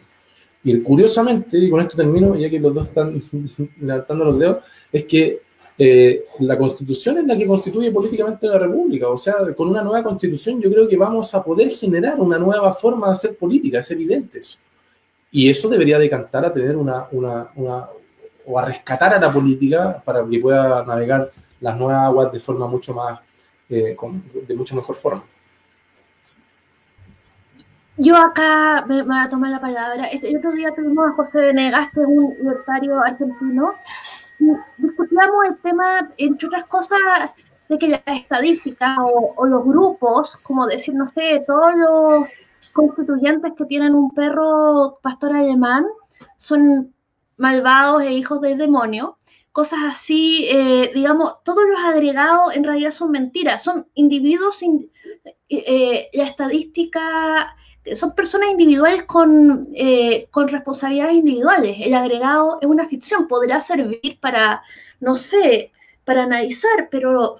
Y curiosamente, y con esto termino, ya que los dos están [laughs] levantando los dedos, es que eh, la constitución es la que constituye políticamente la república. O sea, con una nueva constitución yo creo que vamos a poder generar una nueva forma de hacer política, es evidente eso. Y eso debería decantar a tener una, una, una o a rescatar a la política para que pueda navegar las nuevas aguas de forma mucho más, eh, de mucho mejor forma. Yo acá me, voy a tomar la palabra. Este, el otro día tuvimos a José Venegas, que un libertario argentino, discutíamos el tema, entre otras cosas, de que las estadísticas o, los grupos, como decir, no sé, todos los constituyentes que tienen un perro pastor alemán son malvados e hijos del demonio. Cosas así, eh, digamos, todos los agregados en realidad son mentiras, son individuos, eh, eh, la estadística son personas individuales con, con responsabilidades individuales. El agregado es una ficción, podrá servir para, no sé, para analizar, pero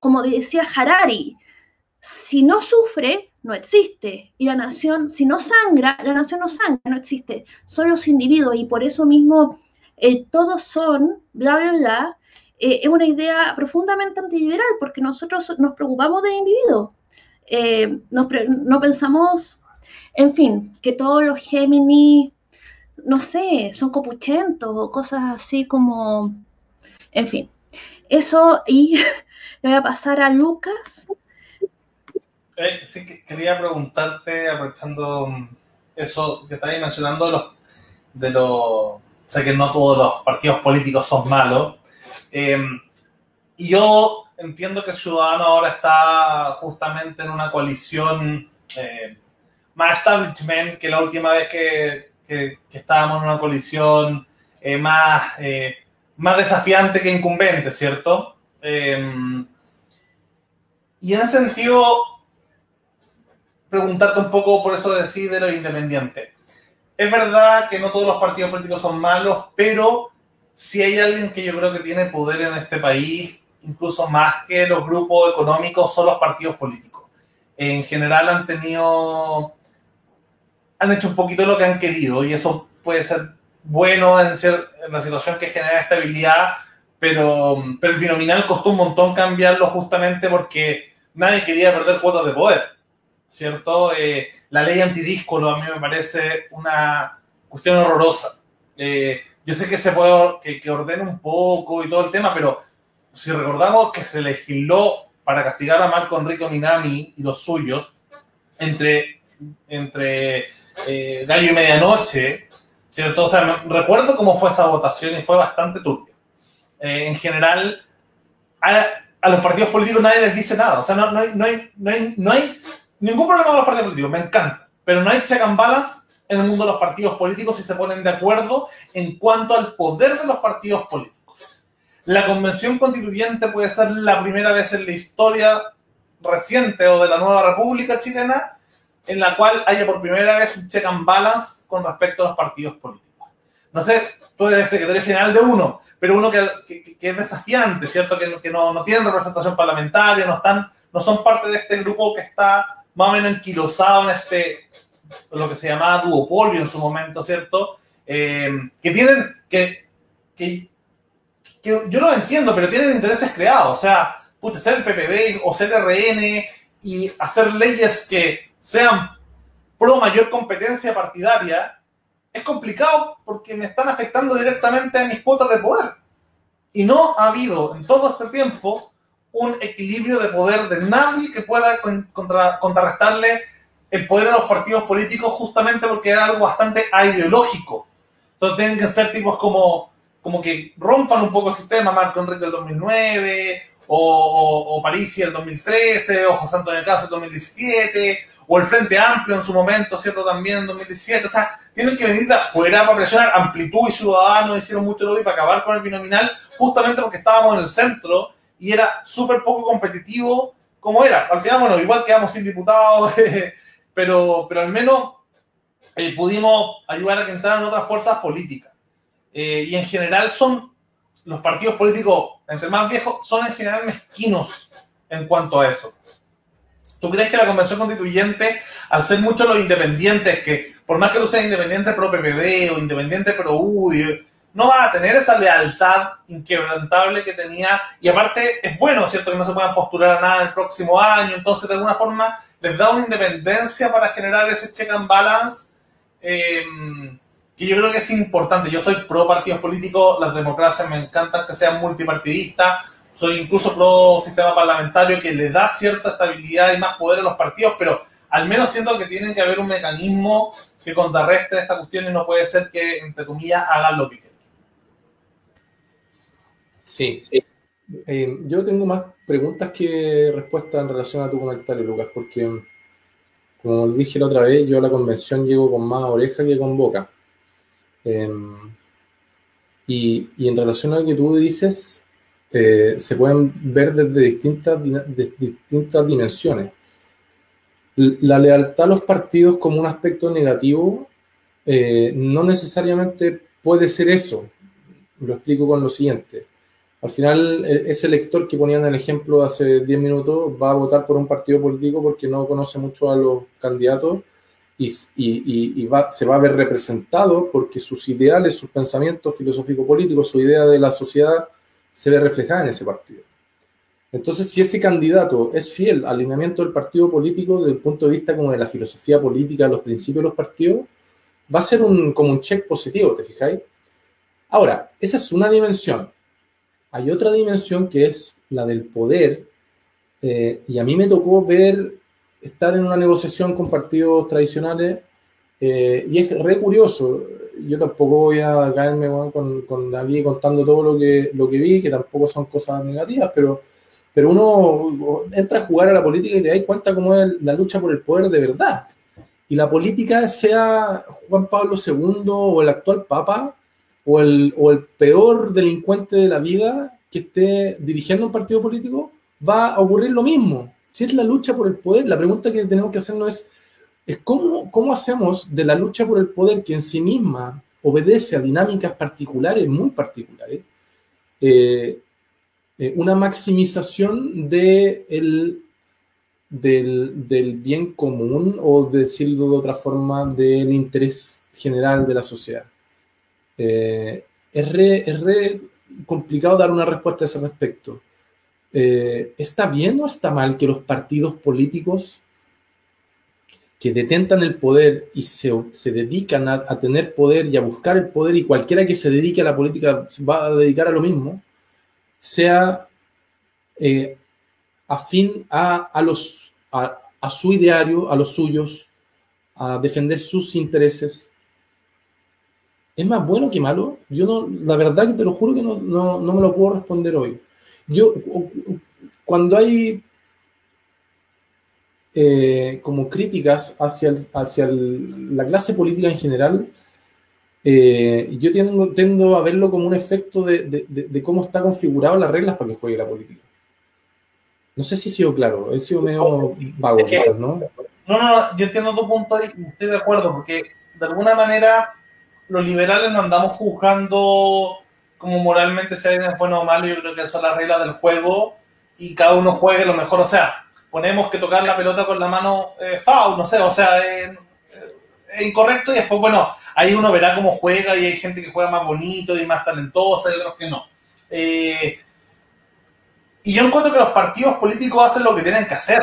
como decía Harari, si no sufre, no existe. Y la nación, si no sangra, la nación no sangra, no existe. Son los individuos y por eso mismo el todos son, bla, bla, bla, eh, es una idea profundamente antiliberal porque nosotros nos preocupamos del individuo. Eh, no pensamos en fin, que todos los Géminis, no sé, son copuchentos o cosas así como, en fin. Eso y [laughs] le voy a pasar a Lucas. Eh, sí, quería preguntarte, aprovechando mm, eso que estáis mencionando, de los, de los, sé que no todos los partidos políticos son malos. Em, y yo entiendo que Ciudadano ahora está justamente en una coalición eh, más establishment que la última vez que, que, estábamos en una colisión eh, más, eh, más desafiante que incumbente, ¿cierto? Y en ese sentido, preguntarte un poco por eso decir de los independientes. Es verdad que no todos los partidos políticos son malos, pero si hay alguien que yo creo que tiene poder en este país, incluso más que los grupos económicos, son los partidos políticos. En general han tenido han hecho un poquito lo que han querido y eso puede ser bueno en, en la situación que genera estabilidad, pero, pero el binominal costó un montón cambiarlo justamente porque nadie quería perder cuotas de poder, ¿cierto? Eh, la ley antidíscolo a mí me parece una cuestión horrorosa. Eh, yo sé que se puede que, que un poco y todo el tema, pero si recordamos que se legisló para castigar a Marco Enrique Minami y los suyos entre, entre eh, gallo y medianoche, ¿cierto? O sea, recuerdo cómo fue esa votación y fue bastante turbia. En general, a, a, los partidos políticos nadie les dice nada. O sea, no, no, no, hay, no, hay, no hay ningún problema con los partidos políticos, me encanta. Pero no hay check and balance en el mundo de los partidos políticos si se ponen de acuerdo en cuanto al poder de los partidos políticos. La convención constituyente puede ser la primera vez en la historia reciente o de la nueva república chilena en la cual haya por primera vez un check and balance con respecto a los partidos políticos. No sé, tú eres secretario general de uno, pero uno que, que, es desafiante, ¿cierto? Que, que no, no tienen representación parlamentaria, no, están, no son parte de este grupo que está más o menos enquilosado en este, lo que se llamaba duopolio en su momento, ¿cierto? Eh, que tienen, que, que, que, yo no entiendo, pero tienen intereses creados, o sea, puede ser el PPD o ser RN y hacer leyes que sean pro mayor competencia partidaria, es complicado porque me están afectando directamente a mis cuotas de poder. Y no ha habido en todo este tiempo un equilibrio de poder de nadie que pueda contra, contrarrestarle el poder a los partidos políticos justamente porque era algo bastante ideológico. Entonces tienen que ser tipos como, como que rompan un poco el sistema, Marco Enrique del 2009, o, o, o Parisi del 2013, o José Antonio Caso del 2017, o el Frente Amplio en su momento, ¿cierto? También en 2017. O sea, tienen que venir de afuera para presionar. Amplitud y Ciudadanos hicieron mucho lobby para acabar con el binominal, justamente porque estábamos en el centro y era súper poco competitivo como era. Al final, bueno, igual quedamos sin diputados, [laughs] pero, pero al menos eh, pudimos ayudar a que entraran otras fuerzas políticas. Eh, y en general son los partidos políticos, entre más viejos, son en general mezquinos en cuanto a eso. ¿Tú crees que la convención constituyente, al ser muchos los independientes, que por más que tú seas independiente pro PPD o independiente pro UDI, no va a tener esa lealtad inquebrantable que tenía? Y aparte, es bueno, ¿cierto? Que no se puedan postular a nada el próximo año, entonces de alguna forma les da una independencia para generar ese check and balance. Eh, que yo creo que es importante. Yo soy pro partidos políticos, las democracias me encantan que sean multipartidistas, soy incluso pro sistema parlamentario que le da cierta estabilidad y más poder a los partidos, pero al menos siento que tienen que haber un mecanismo que contrarreste esta cuestión y no puede ser que, entre comillas, hagan lo que quieran. Sí, sí. Eh, yo tengo más preguntas que respuestas en relación a tu comentario, Lucas, porque, como dije la otra vez, yo a la convención llego con más oreja que con boca. Eh, y, y en relación a lo que tú dices, eh, se pueden ver desde distintas, de distintas dimensiones. La lealtad a los partidos como un aspecto negativo eh, no necesariamente puede ser eso. Lo explico con lo siguiente. Al final, e, ese lector que ponían el ejemplo hace 10 minutos va a votar por un partido político porque no conoce mucho a los candidatos y, se va a ver representado porque sus ideales, sus pensamientos filosófico-políticos, su idea de la sociedad se ve reflejada en ese partido. Entonces, si ese candidato es fiel al alineamiento del partido político desde el punto de vista como de la filosofía política, los principios de los partidos, va a ser un, como un check positivo, ¿te fijáis? Ahora, esa es una dimensión. Hay otra dimensión que es la del poder, eh, y a mí me tocó ver, estar en una negociación con partidos tradicionales, eh, y es re curioso yo tampoco voy a caerme con, con contando todo lo que, lo que vi, que tampoco son cosas negativas, pero, pero uno entra a jugar a la política y te das cuenta cómo es la lucha por el poder de verdad. Y la política, sea Juan Pablo II o el actual Papa o el, peor delincuente de la vida que esté dirigiendo un partido político, va a ocurrir lo mismo. Si es la lucha por el poder, la pregunta que tenemos que hacernos es, es cómo, hacemos de la lucha por el poder, que en sí misma obedece a dinámicas particulares, muy particulares, eh, eh, una maximización de el, del, del, bien común o, decirlo de otra forma, del interés general de la sociedad. Eh, es, re, es, re, complicado dar una respuesta a ese respecto. ¿Está bien o está mal que los partidos políticos que detentan el poder y se, se dedican a, a, tener poder y a buscar el poder, y cualquiera que se dedique a la política va a dedicar a lo mismo, sea eh, afín a, a, los, a, a su ideario, a los suyos, a defender sus intereses. ¿Es más bueno que malo? Yo no, la verdad que te lo juro que no, no, no me lo puedo responder hoy. Yo, cuando hay eh, como críticas hacia, hacia la clase política en general, eh, yo tiendo, a verlo como un efecto de, de, cómo está configurado las reglas para que juegue la política. No sé si he sido claro, he sido medio vago quizás, ¿no? No, no, yo entiendo tu punto y estoy de acuerdo, porque de alguna manera los liberales no andamos juzgando como moralmente alguien es bueno o malo, yo creo que eso es la regla del juego y cada uno juegue lo mejor, o sea, ponemos que tocar la pelota con la mano eh, foul, no sé, o sea, es incorrecto y después, bueno, ahí uno verá cómo juega y hay gente que juega más bonito y más talentosa y otros que no. Eh, y yo encuentro que los partidos políticos hacen lo que tienen que hacer.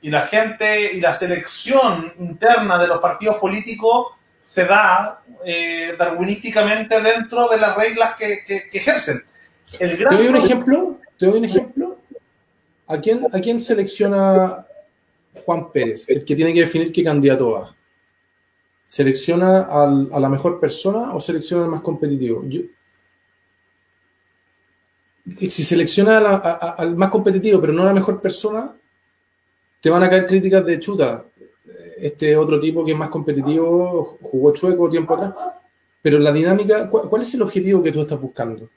Y la gente y la selección interna de los partidos políticos se da eh, darwinísticamente dentro de las reglas que, ejercen. ¿Te doy un ejemplo? ¿Te doy un ejemplo? ¿A quién, ¿A quién selecciona Juan Pérez, el que tiene que definir qué candidato va? ¿Selecciona a la mejor persona o selecciona al más competitivo? si selecciona al más competitivo, pero no a la mejor persona, te van a caer críticas de chuta. Este otro tipo que es más competitivo jugó chueco tiempo atrás. Pero la dinámica, ¿cuál, es el objetivo que tú estás buscando?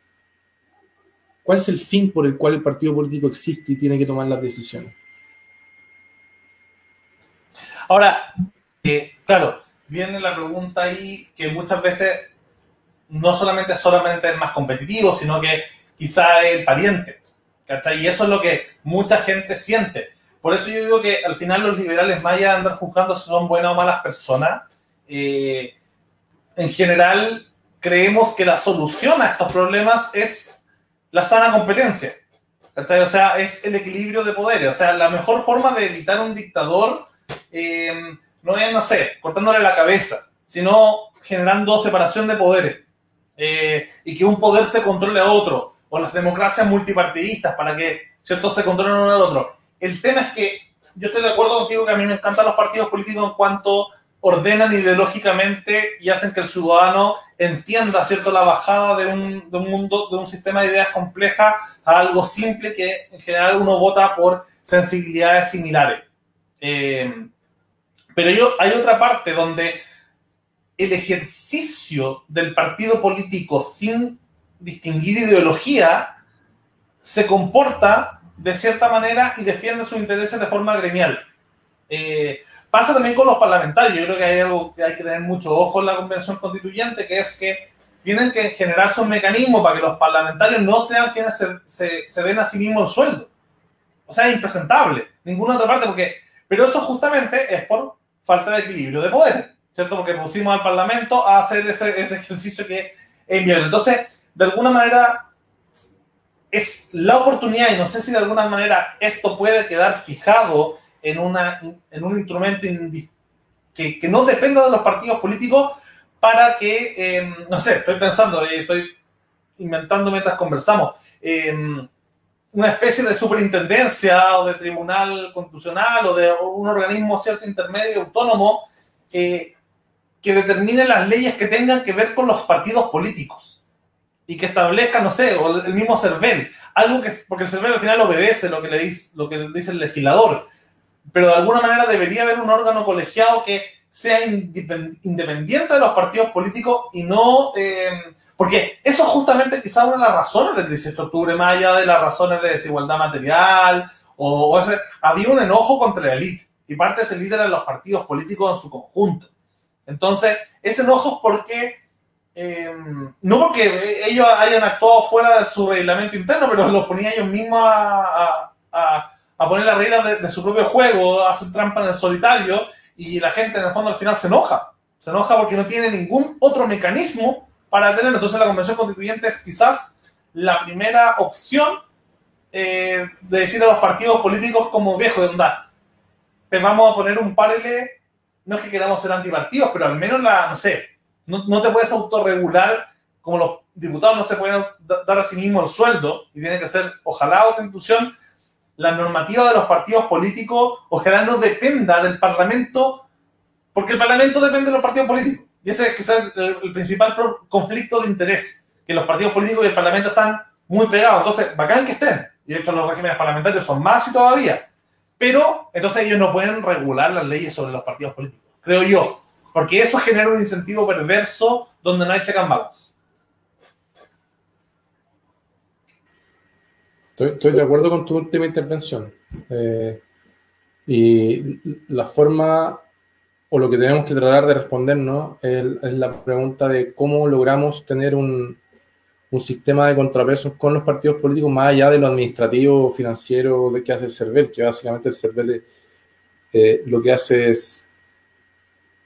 ¿Cuál es el fin por el cual el partido político existe y tiene que tomar las decisiones? Ahora, eh, claro, viene la pregunta ahí que muchas veces no solamente solamente es más competitivo, sino que quizá el pariente. ¿cachai? Y eso es lo que mucha gente siente. Por eso yo digo que al final los liberales, de andar juzgando si son buenas o malas personas, eh, en general creemos que la solución a estos problemas es la sana competencia. O sea, es el equilibrio de poderes. O sea, la mejor forma de evitar un dictador eh, no es, no sé, cortándole la cabeza, sino generando separación de poderes eh, y que un poder se controle a otro, o las democracias multipartidistas para que ¿cierto? se controlen uno al otro. El tema es que yo estoy de acuerdo contigo que a mí me encantan los partidos políticos en cuanto ordenan ideológicamente y hacen que el ciudadano entienda cierto la bajada de un, mundo de un sistema de ideas compleja a algo simple que en general uno vota por sensibilidades similares. Eh, pero yo, hay otra parte donde el ejercicio del partido político sin distinguir ideología se comporta de cierta manera y defiende sus intereses de forma gremial. Eh, pasa también con los parlamentarios. Yo creo que hay algo que hay que tener mucho ojo en la convención constituyente, que es que tienen que generarse un mecanismo para que los parlamentarios no sean quienes se, se, den a sí mismos el sueldo. O sea, es impresentable. Ninguna otra parte, porque pero eso justamente es por falta de equilibrio de poder, ¿cierto? Porque pusimos al Parlamento a hacer ese, ejercicio que es inviable. Entonces, de alguna manera, es la oportunidad, y no sé si de alguna manera esto puede quedar fijado en, una, en un instrumento que, que, no dependa de los partidos políticos para que, em, no sé, estoy pensando, eh, estoy inventando mientras conversamos. Eh, una especie de superintendencia o de tribunal constitucional o de un organismo cierto intermedio autónomo que determine las leyes que tengan que ver con los partidos políticos y que establezca, no sé, o el mismo CERVEL, algo que, porque el CERVEL al final obedece lo que le dice, lo que dice el legislador, pero de alguna manera debería haber un órgano colegiado que sea independiente de los partidos políticos y no... Eh, porque eso justamente quizá una de las razones del 18 de octubre, más allá de las razones de desigualdad material, o, ese, había un enojo contra la élite, y parte de ese líder eran los partidos políticos en su conjunto. Entonces, ese enojo es porque, em, no porque ellos hayan actuado fuera de su reglamento interno, pero los ponía ellos mismos a, a, poner las reglas de, su propio juego, hacen trampa en el solitario, y la gente en el fondo al final se enoja. Se enoja porque no tiene ningún otro mecanismo para tener. Entonces la convención constituyente es quizás la primera opción eh, de decir a los partidos políticos como viejo, de onda, te vamos a poner un parele, no es que queramos ser antipartidos, pero al menos la, no sé, no, no te puedes autorregular como los diputados no se pueden dar a sí mismos el sueldo y tiene que ser, ojalá, otra institución, la normativa de los partidos políticos, ojalá no dependa del Parlamento, porque el Parlamento depende de los partidos políticos. Y ese es el, el principal conflicto de interés, que los partidos políticos y el Parlamento están muy pegados. Entonces, bacán que estén. Y hecho los regímenes parlamentarios son más y todavía. Pero entonces ellos no pueden regular las leyes sobre los partidos políticos, creo yo. Porque eso genera un incentivo perverso donde no hay check and balance. Estoy, de acuerdo con tu última intervención. Eh, y la forma o lo que tenemos que tratar de respondernos es, es la pregunta de cómo logramos tener un, un, sistema de contrapesos con los partidos políticos más allá de lo administrativo, financiero de que hace el CERVEL, que básicamente el CERVEL eh, lo que hace es,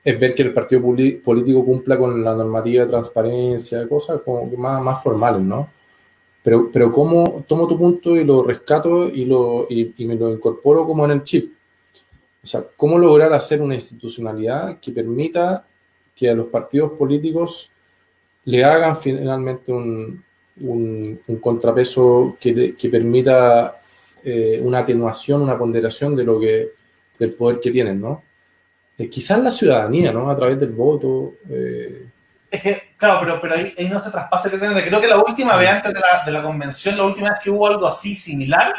es ver que el partido político cumpla con la normativa de transparencia, cosas como más, más formales, ¿no? Pero, pero cómo tomo tu punto y lo rescato y, lo, y, me lo incorporo como en el chip. O sea, cómo lograr hacer una institucionalidad que permita que a los partidos políticos le hagan finalmente un, un, contrapeso que, que permita eh, una atenuación, una ponderación de lo que, del poder que tienen, ¿no? Eh, quizás la ciudadanía, ¿no? A través del voto. Eh, es que, claro, pero, pero ahí, ahí no se traspasa el tema. Creo que la última vez antes de la, de la, convención, la última vez que hubo algo así similar,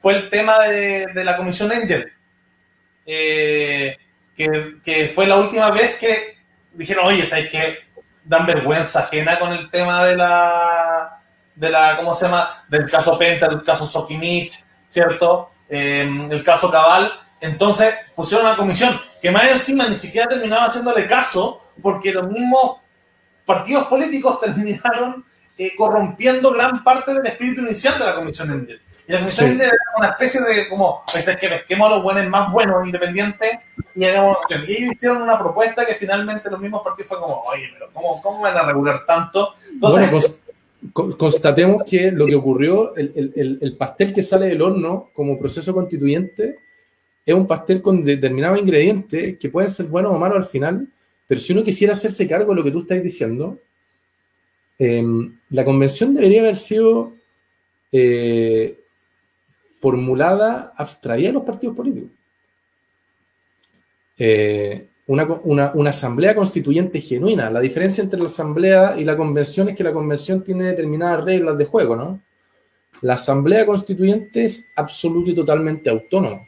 fue el tema de, de la comisión Angel. Eh, que, que, fue la última vez que dijeron, oye, ¿sabes qué? Dan vergüenza ajena con el tema de la, de la, ¿cómo se llama? Del caso Penta, del caso Sokimich, ¿cierto? Eh, el caso Cabal. Entonces pusieron una comisión que más encima ni siquiera terminaba haciéndole caso porque los mismos partidos políticos [laughs] terminaron eh, corrompiendo gran parte del espíritu inicial de la Comisión India. Y la Comisión sí. India era una especie de, como, pues es que pesquemos a los buenos más buenos, independientes, y, ellos hicieron una propuesta que finalmente los mismos partidos fue como, oye, pero ¿cómo, cómo van a regular tanto? Entonces, bueno, cons constatemos que lo que ocurrió, el, el, el, pastel que sale del horno como proceso constituyente, es un pastel con determinados ingredientes que pueden ser buenos o malos al final, pero si uno quisiera hacerse cargo de lo que tú estás diciendo, eh, la convención debería haber sido eh, formulada, abstraída de los partidos políticos. Eh, una, una, una, asamblea constituyente genuina. La diferencia entre la asamblea y la convención es que la convención tiene determinadas reglas de juego, ¿no? La asamblea constituyente es absoluto y totalmente autónoma.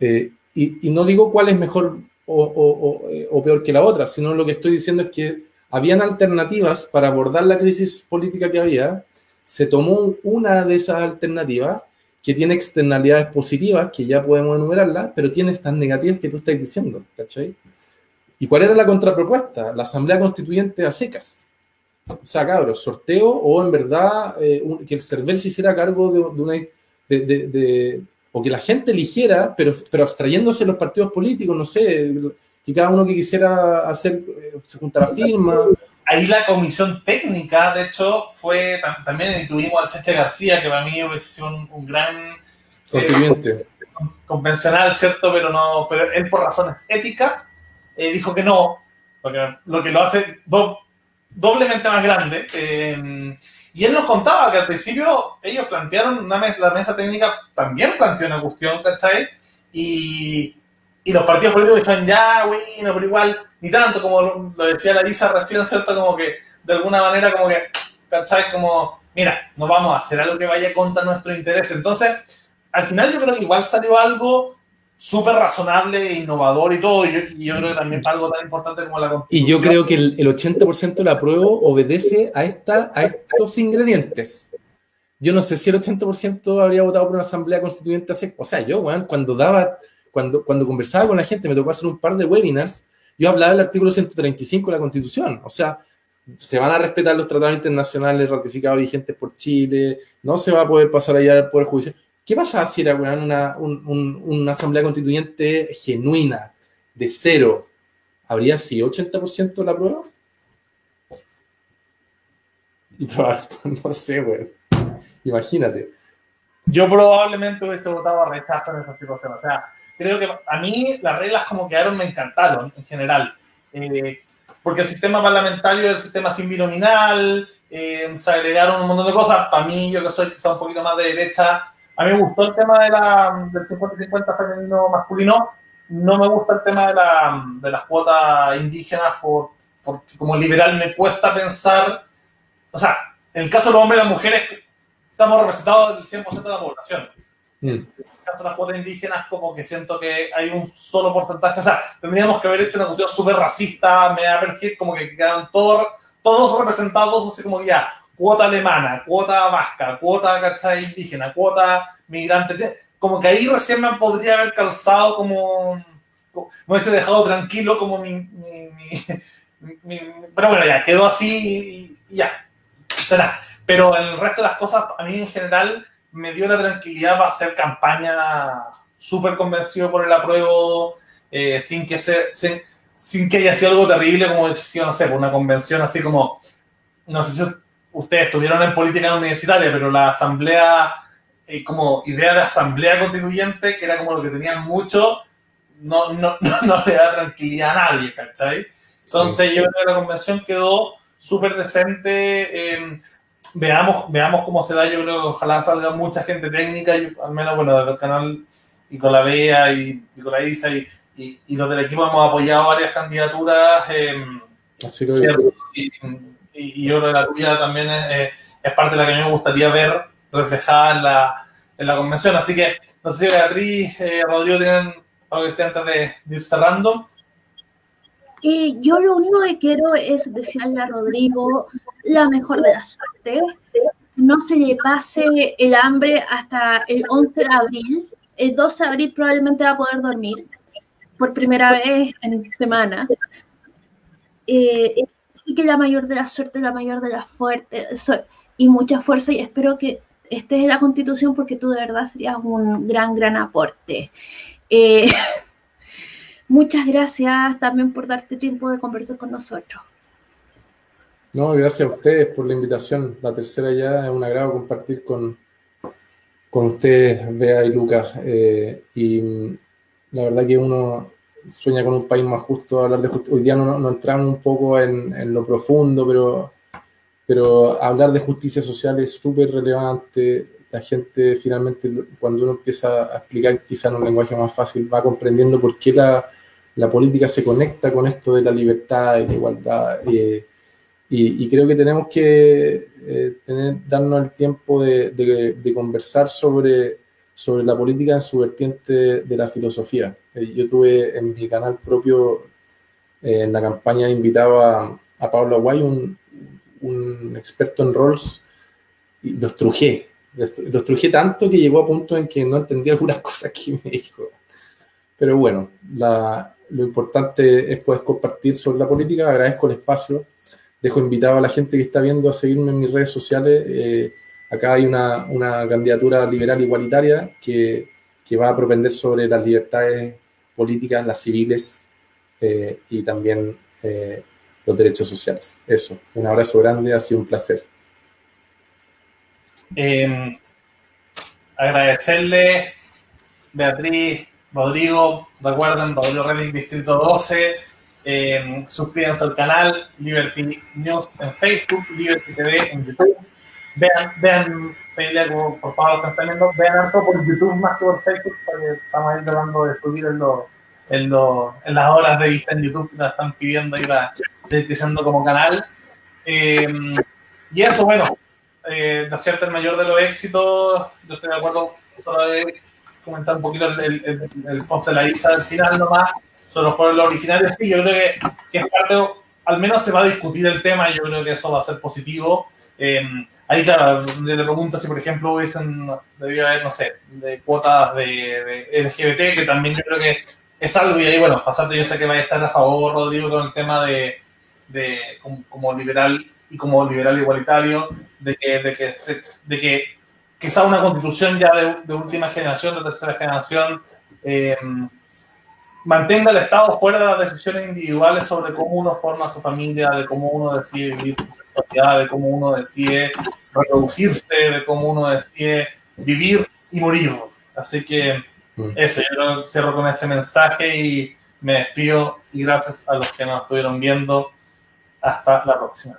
Eh, y, y, no digo cuál es mejor o, o, o, peor que la otra, sino lo que estoy diciendo es que habían alternativas para abordar la crisis política que había, se tomó una de esas alternativas que tiene externalidades positivas, que ya podemos enumerarlas, pero tiene estas negativas que tú estás diciendo, ¿cachai? ¿Y cuál era la contrapropuesta? La Asamblea Constituyente a secas. O sea, cabros, sorteo o en verdad eh, un, que el CERVEL se hiciera cargo de, de una... De, de, o que la gente eligiera, pero, pero abstrayéndose los partidos políticos, no sé, que cada uno que quisiera hacer, eh, se juntara firma. Ahí la comisión técnica, de hecho, fue, también tuvimos al Cheche García, que para mí es un, un gran... Constituyente. Eh, convencional, ¿cierto? Pero no, pero él por razones éticas eh, dijo que no, porque lo que lo hace do, doblemente más grande. Eh, y él nos contaba que al principio ellos plantearon una mesa, la mesa técnica también planteó una cuestión, ¿cachai? Y, y los partidos políticos dijeron, ya, bueno, pero igual, ni tanto, como lo, lo decía la Lisa recién, ¿cierto? Como que, de alguna manera, como que, ¿cachai? Como, mira, no vamos a hacer algo que vaya contra nuestro interés. Entonces, al final yo creo que igual salió algo súper razonable e innovador y todo, y yo, y yo, creo que también algo tan importante como la Y yo creo que el, el 80% de la prueba obedece a, esta, a estos ingredientes. Yo no sé si el 80% habría votado por una asamblea constituyente hace... O sea, yo, bueno, cuando daba, cuando, cuando conversaba con la gente, me tocó hacer un par de webinars, yo hablaba del artículo 135 de la Constitución. O sea, se van a respetar los tratados internacionales ratificados vigentes por Chile, no se va a poder pasar allá al Poder Judicial. ¿Qué pasa si era weón, una, un, un, una asamblea constituyente genuina, de cero? ¿Habría sido 80% la prueba? [laughs] No sé, weón. Imagínate. Yo probablemente hubiese votado a rechazo en esa situación. O sea, creo que a mí las reglas como quedaron me encantaron en general. Eh, porque el sistema parlamentario es el sistema sin binominal, eh, se agregaron un montón de cosas. Para mí, yo que soy quizá un poquito más de derecha, a mí me gustó el tema de la, del 50-50 femenino-masculino. No me gusta el tema de, la, de las cuotas indígenas por, porque como liberal me cuesta pensar, o sea, en el caso de los hombres y las mujeres, estamos representados el 100% de la población. Mm. En el caso de las cuotas indígenas, como que siento que hay un solo porcentaje, o sea, tendríamos que haber hecho una cuestión súper racista, me va a como que quedan todos, todos representados, así como ya, cuota alemana, cuota vasca, cuota ¿cachai? indígena, cuota migrante, como que ahí recién me podría haber calzado como, me hubiese dejado tranquilo como mi, [laughs] pero bueno, ya, quedó así y ya, será. Pero el resto de las cosas, a mí en general, me dio la tranquilidad para hacer campaña súper convencido por el apruebo, eh, sin, que se, sin, que haya sido algo terrible, como decía, no sé, por una convención así como, no sé si ustedes estuvieron en política universitaria, pero la asamblea, eh, como idea de asamblea constituyente, que era como lo que tenían mucho, no, no, [laughs] no, le da tranquilidad a nadie, ¿cachai? Entonces yo creo que la convención quedó súper decente. Eh, veamos, veamos cómo se da. Yo creo que ojalá salga mucha gente técnica, y, al menos, bueno, desde el canal y con la Bea y, con la Isa y, y, los del equipo hemos apoyado varias candidaturas. Eh, Así y, yo creo que la tuya también es, es, parte de la que a mí me gustaría ver reflejada en la, en la convención. Así que, no sé si Beatriz, eh, Rodrigo tienen algo que decir antes de, ir cerrando. Eh, yo lo único que quiero es desearle a Rodrigo la mejor de la suerte. No se le pase el hambre hasta el 11 de abril. El 12 de abril probablemente va a poder dormir por primera vez en semanas. Eh, sí que la mayor de la suerte, la mayor de la fuerte y mucha fuerza y espero que estés en la constitución porque tú de verdad serías un gran, gran aporte. Eh, [laughs] muchas gracias también por darte tiempo de conversar con nosotros. No, gracias a ustedes por la invitación. La tercera ya es un agrado compartir con, con ustedes, Bea y Lucas. Eh, y la verdad que uno sueña con un país más justo, hablar de Hoy día no, no entramos un poco en, en, lo profundo, pero, pero hablar de justicia social es súper relevante. La gente finalmente, cuando uno empieza a explicar quizá en un lenguaje más fácil, va comprendiendo por qué la, la política se conecta con esto de la libertad y la igualdad. Eh, y, creo que tenemos que eh, tener, darnos el tiempo de, de, de conversar sobre sobre la política en su vertiente de la filosofía. Eh, yo tuve en mi canal propio, eh, en la campaña, invitaba a, Pablo Aguay, un, un, experto en roles, y los trujé. Los trujé tanto que llegó a punto en que no entendía algunas [laughs] cosas que me dijo. Pero bueno, lo importante es poder compartir sobre la política. Agradezco el espacio. Dejo invitado a la gente que está viendo a seguirme en mis redes sociales. Eh, Acá hay una, una candidatura liberal igualitaria que, que, va a propender sobre las libertades políticas, las civiles eh, y también eh, los derechos sociales. Eso, un abrazo grande, ha sido un placer. Em, agradecerle, Beatriz, Rodrigo, recuerden, Rodrigo Redding, Distrito 12, eh, suscríbanse al canal Liberty News en Facebook, Liberty TV en YouTube vean, vean, pedirle por favor están viendo, vean harto por YouTube más que por Facebook, porque estamos ahí tratando de subir en, en las horas de vista en YouTube que la están pidiendo y para seguir creciendo como canal. Eh, y eso, bueno, eh, de cierto el mayor de los éxitos, yo estoy de acuerdo, solo de comentar un poquito el, el, el, post de la ISA del final nomás, sobre los pueblos originarios, sí, yo creo que, es parte, al menos se va a discutir el tema, yo creo que eso va a ser positivo. Eh, Ahí, claro, le pregunta si, por ejemplo, hubiesen, debió haber, no sé, de cuotas de, LGBT, que también yo creo que es algo, y ahí, bueno, pasarte, yo sé que va a estar a favor, Rodrigo, con el tema de, de como, liberal y como liberal igualitario, de que, de que, de que quizá una constitución ya de, de última generación, de tercera generación, eh, mantenga el Estado fuera de las decisiones individuales sobre cómo uno forma su familia, de cómo uno decide vivir su sexualidad, de cómo uno decide reproducirse, de cómo uno decide vivir y morir. Así que mm. eso, yo cierro con ese mensaje y me despido y gracias a los que nos estuvieron viendo. Hasta la próxima.